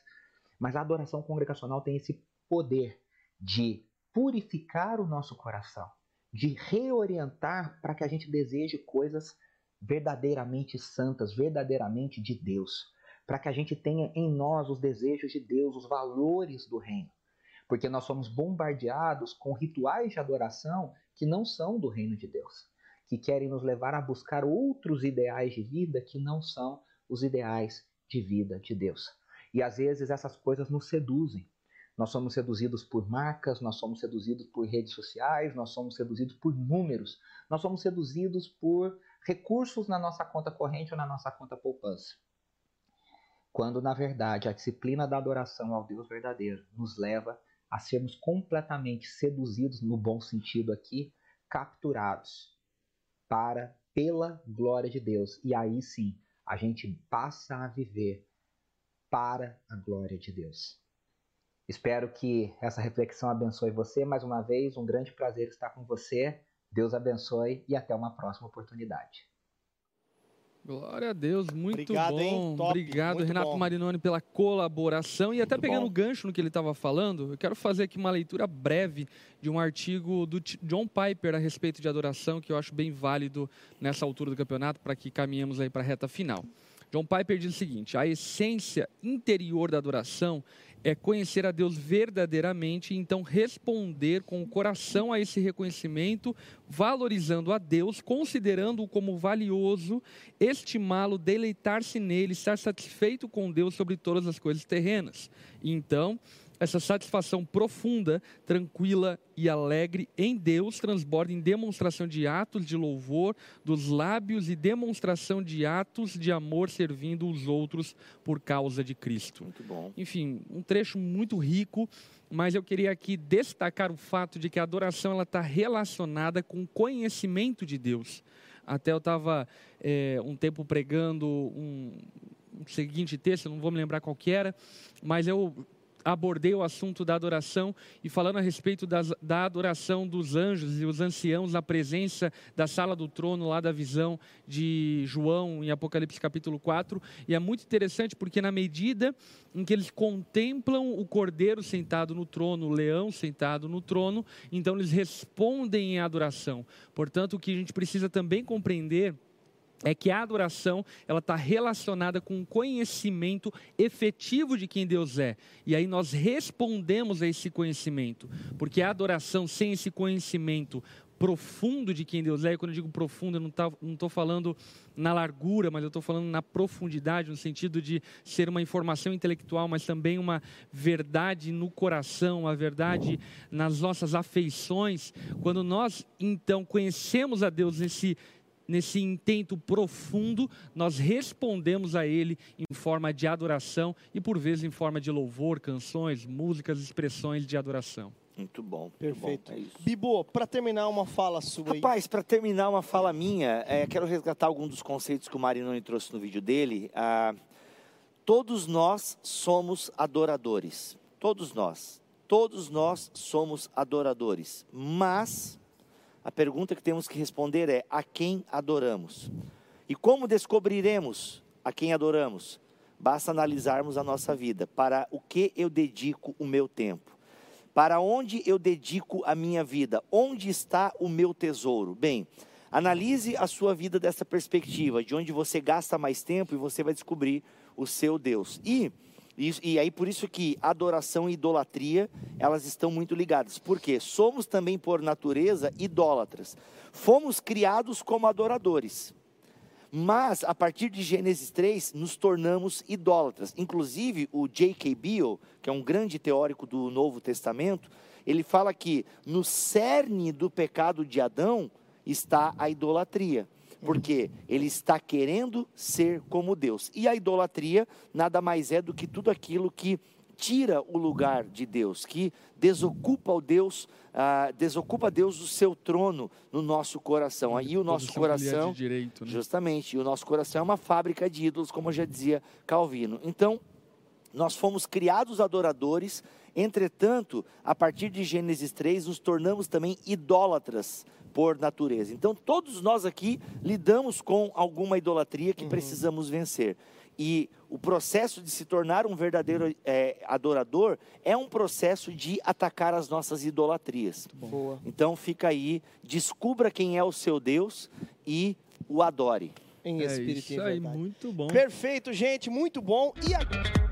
mas a adoração congregacional tem esse poder de purificar o nosso coração, de reorientar para que a gente deseje coisas verdadeiramente santas, verdadeiramente de Deus, para que a gente tenha em nós os desejos de Deus, os valores do reino. Porque nós somos bombardeados com rituais de adoração que não são do reino de Deus, que querem nos levar a buscar outros ideais de vida que não são os ideais de vida de Deus. E às vezes essas coisas nos seduzem. Nós somos seduzidos por marcas, nós somos seduzidos por redes sociais, nós somos seduzidos por números, nós somos seduzidos por recursos na nossa conta corrente ou na nossa conta poupança. Quando, na verdade, a disciplina da adoração ao Deus verdadeiro nos leva a sermos completamente seduzidos, no bom sentido aqui, capturados para pela glória de Deus. E aí sim, a gente passa a viver para a glória de Deus. Espero que essa reflexão abençoe você. Mais uma vez, um grande prazer estar com você. Deus abençoe e até uma próxima oportunidade. Glória a Deus, muito Obrigado, bom. hein? Top, Obrigado, Renato bom. Marinoni, pela colaboração. E até Muito pegando bom. o gancho no que ele estava falando, eu quero fazer aqui uma leitura breve de um artigo do John Piper a respeito de adoração, que eu acho bem válido nessa altura do campeonato, para que caminhemos aí para a reta final. John Piper diz o seguinte: a essência interior da adoração é conhecer a Deus verdadeiramente e então responder com o coração a esse reconhecimento, valorizando a Deus, considerando-o como valioso, estimá-lo, deleitar-se nele, estar satisfeito com Deus sobre todas as coisas terrenas. Então, essa satisfação profunda, tranquila e alegre em Deus transborda em demonstração de atos de louvor dos lábios e demonstração de atos de amor servindo os outros por causa de Cristo. Muito bom. Enfim, um trecho muito rico, mas eu queria aqui destacar o fato de que a adoração ela está relacionada com o conhecimento de Deus. Até eu estava um tempo pregando um, um seguinte texto, não vou me lembrar qual que era, mas eu abordei o assunto da adoração e falando a respeito das, da adoração dos anjos e os anciãos na presença da sala do trono lá da visão de João em Apocalipse capítulo 4 e é muito interessante porque na medida em que eles contemplam o cordeiro sentado no trono, o leão sentado no trono, então eles respondem em adoração. Portanto, o que a gente precisa também compreender é que a adoração ela está relacionada com o conhecimento efetivo de quem Deus é. E aí nós respondemos a esse conhecimento. Porque a adoração sem esse conhecimento profundo de quem Deus é, e quando eu digo profundo, eu não estou falando na largura, mas eu estou falando na profundidade, no sentido de ser uma informação intelectual, mas também uma verdade no coração, uma verdade nas nossas afeições. Quando nós, então, conhecemos a Deus nesse nesse intento profundo, nós respondemos a Ele em forma de adoração e, por vezes, em forma de louvor, canções, músicas, expressões de adoração. Muito bom. muito Perfeito. bom, é isso. Bibo, para terminar uma fala sua aí. Rapaz, para terminar uma fala minha, é, quero resgatar alguns dos conceitos que o Marinoni trouxe no vídeo dele. Ah, todos nós somos adoradores. Todos nós. Todos nós somos adoradores. Mas a pergunta que temos que responder é: a quem adoramos? E como descobriremos a quem adoramos? Basta analisarmos a nossa vida. Para o que eu dedico o meu tempo? Para onde eu dedico a minha vida? Onde está o meu tesouro? Bem, analise a sua vida dessa perspectiva, de onde você gasta mais tempo e você vai descobrir o seu Deus. E, e, e aí por isso que adoração e idolatria, elas estão muito ligadas. Porque somos também por natureza idólatras. Fomos criados como adoradores. Mas, a partir de Gênesis 3, nos tornamos idólatras. Inclusive, o J.K. Beale, que é um grande teórico do Novo Testamento, ele fala que no cerne do pecado de Adão está a idolatria. Porque ele está querendo ser como Deus. E a idolatria nada mais é do que tudo aquilo que tira o lugar de Deus, que desocupa o Deus, ah, desocupa Deus o seu trono no nosso coração. Aí o nosso coração, direito, né? justamente, o nosso coração é uma fábrica de ídolos, como já dizia Calvino. Então, nós fomos criados adoradores, entretanto, a partir de Gênesis 3, nos tornamos também idólatras por natureza. Então, todos nós aqui lidamos com alguma idolatria que uhum. precisamos vencer. E o processo de se tornar um verdadeiro é, adorador é um processo de atacar as nossas idolatrias. Então fica aí, descubra quem é o seu Deus e o adore. Em É espírito e em isso aí, muito bom. Perfeito, gente, muito bom. E agora?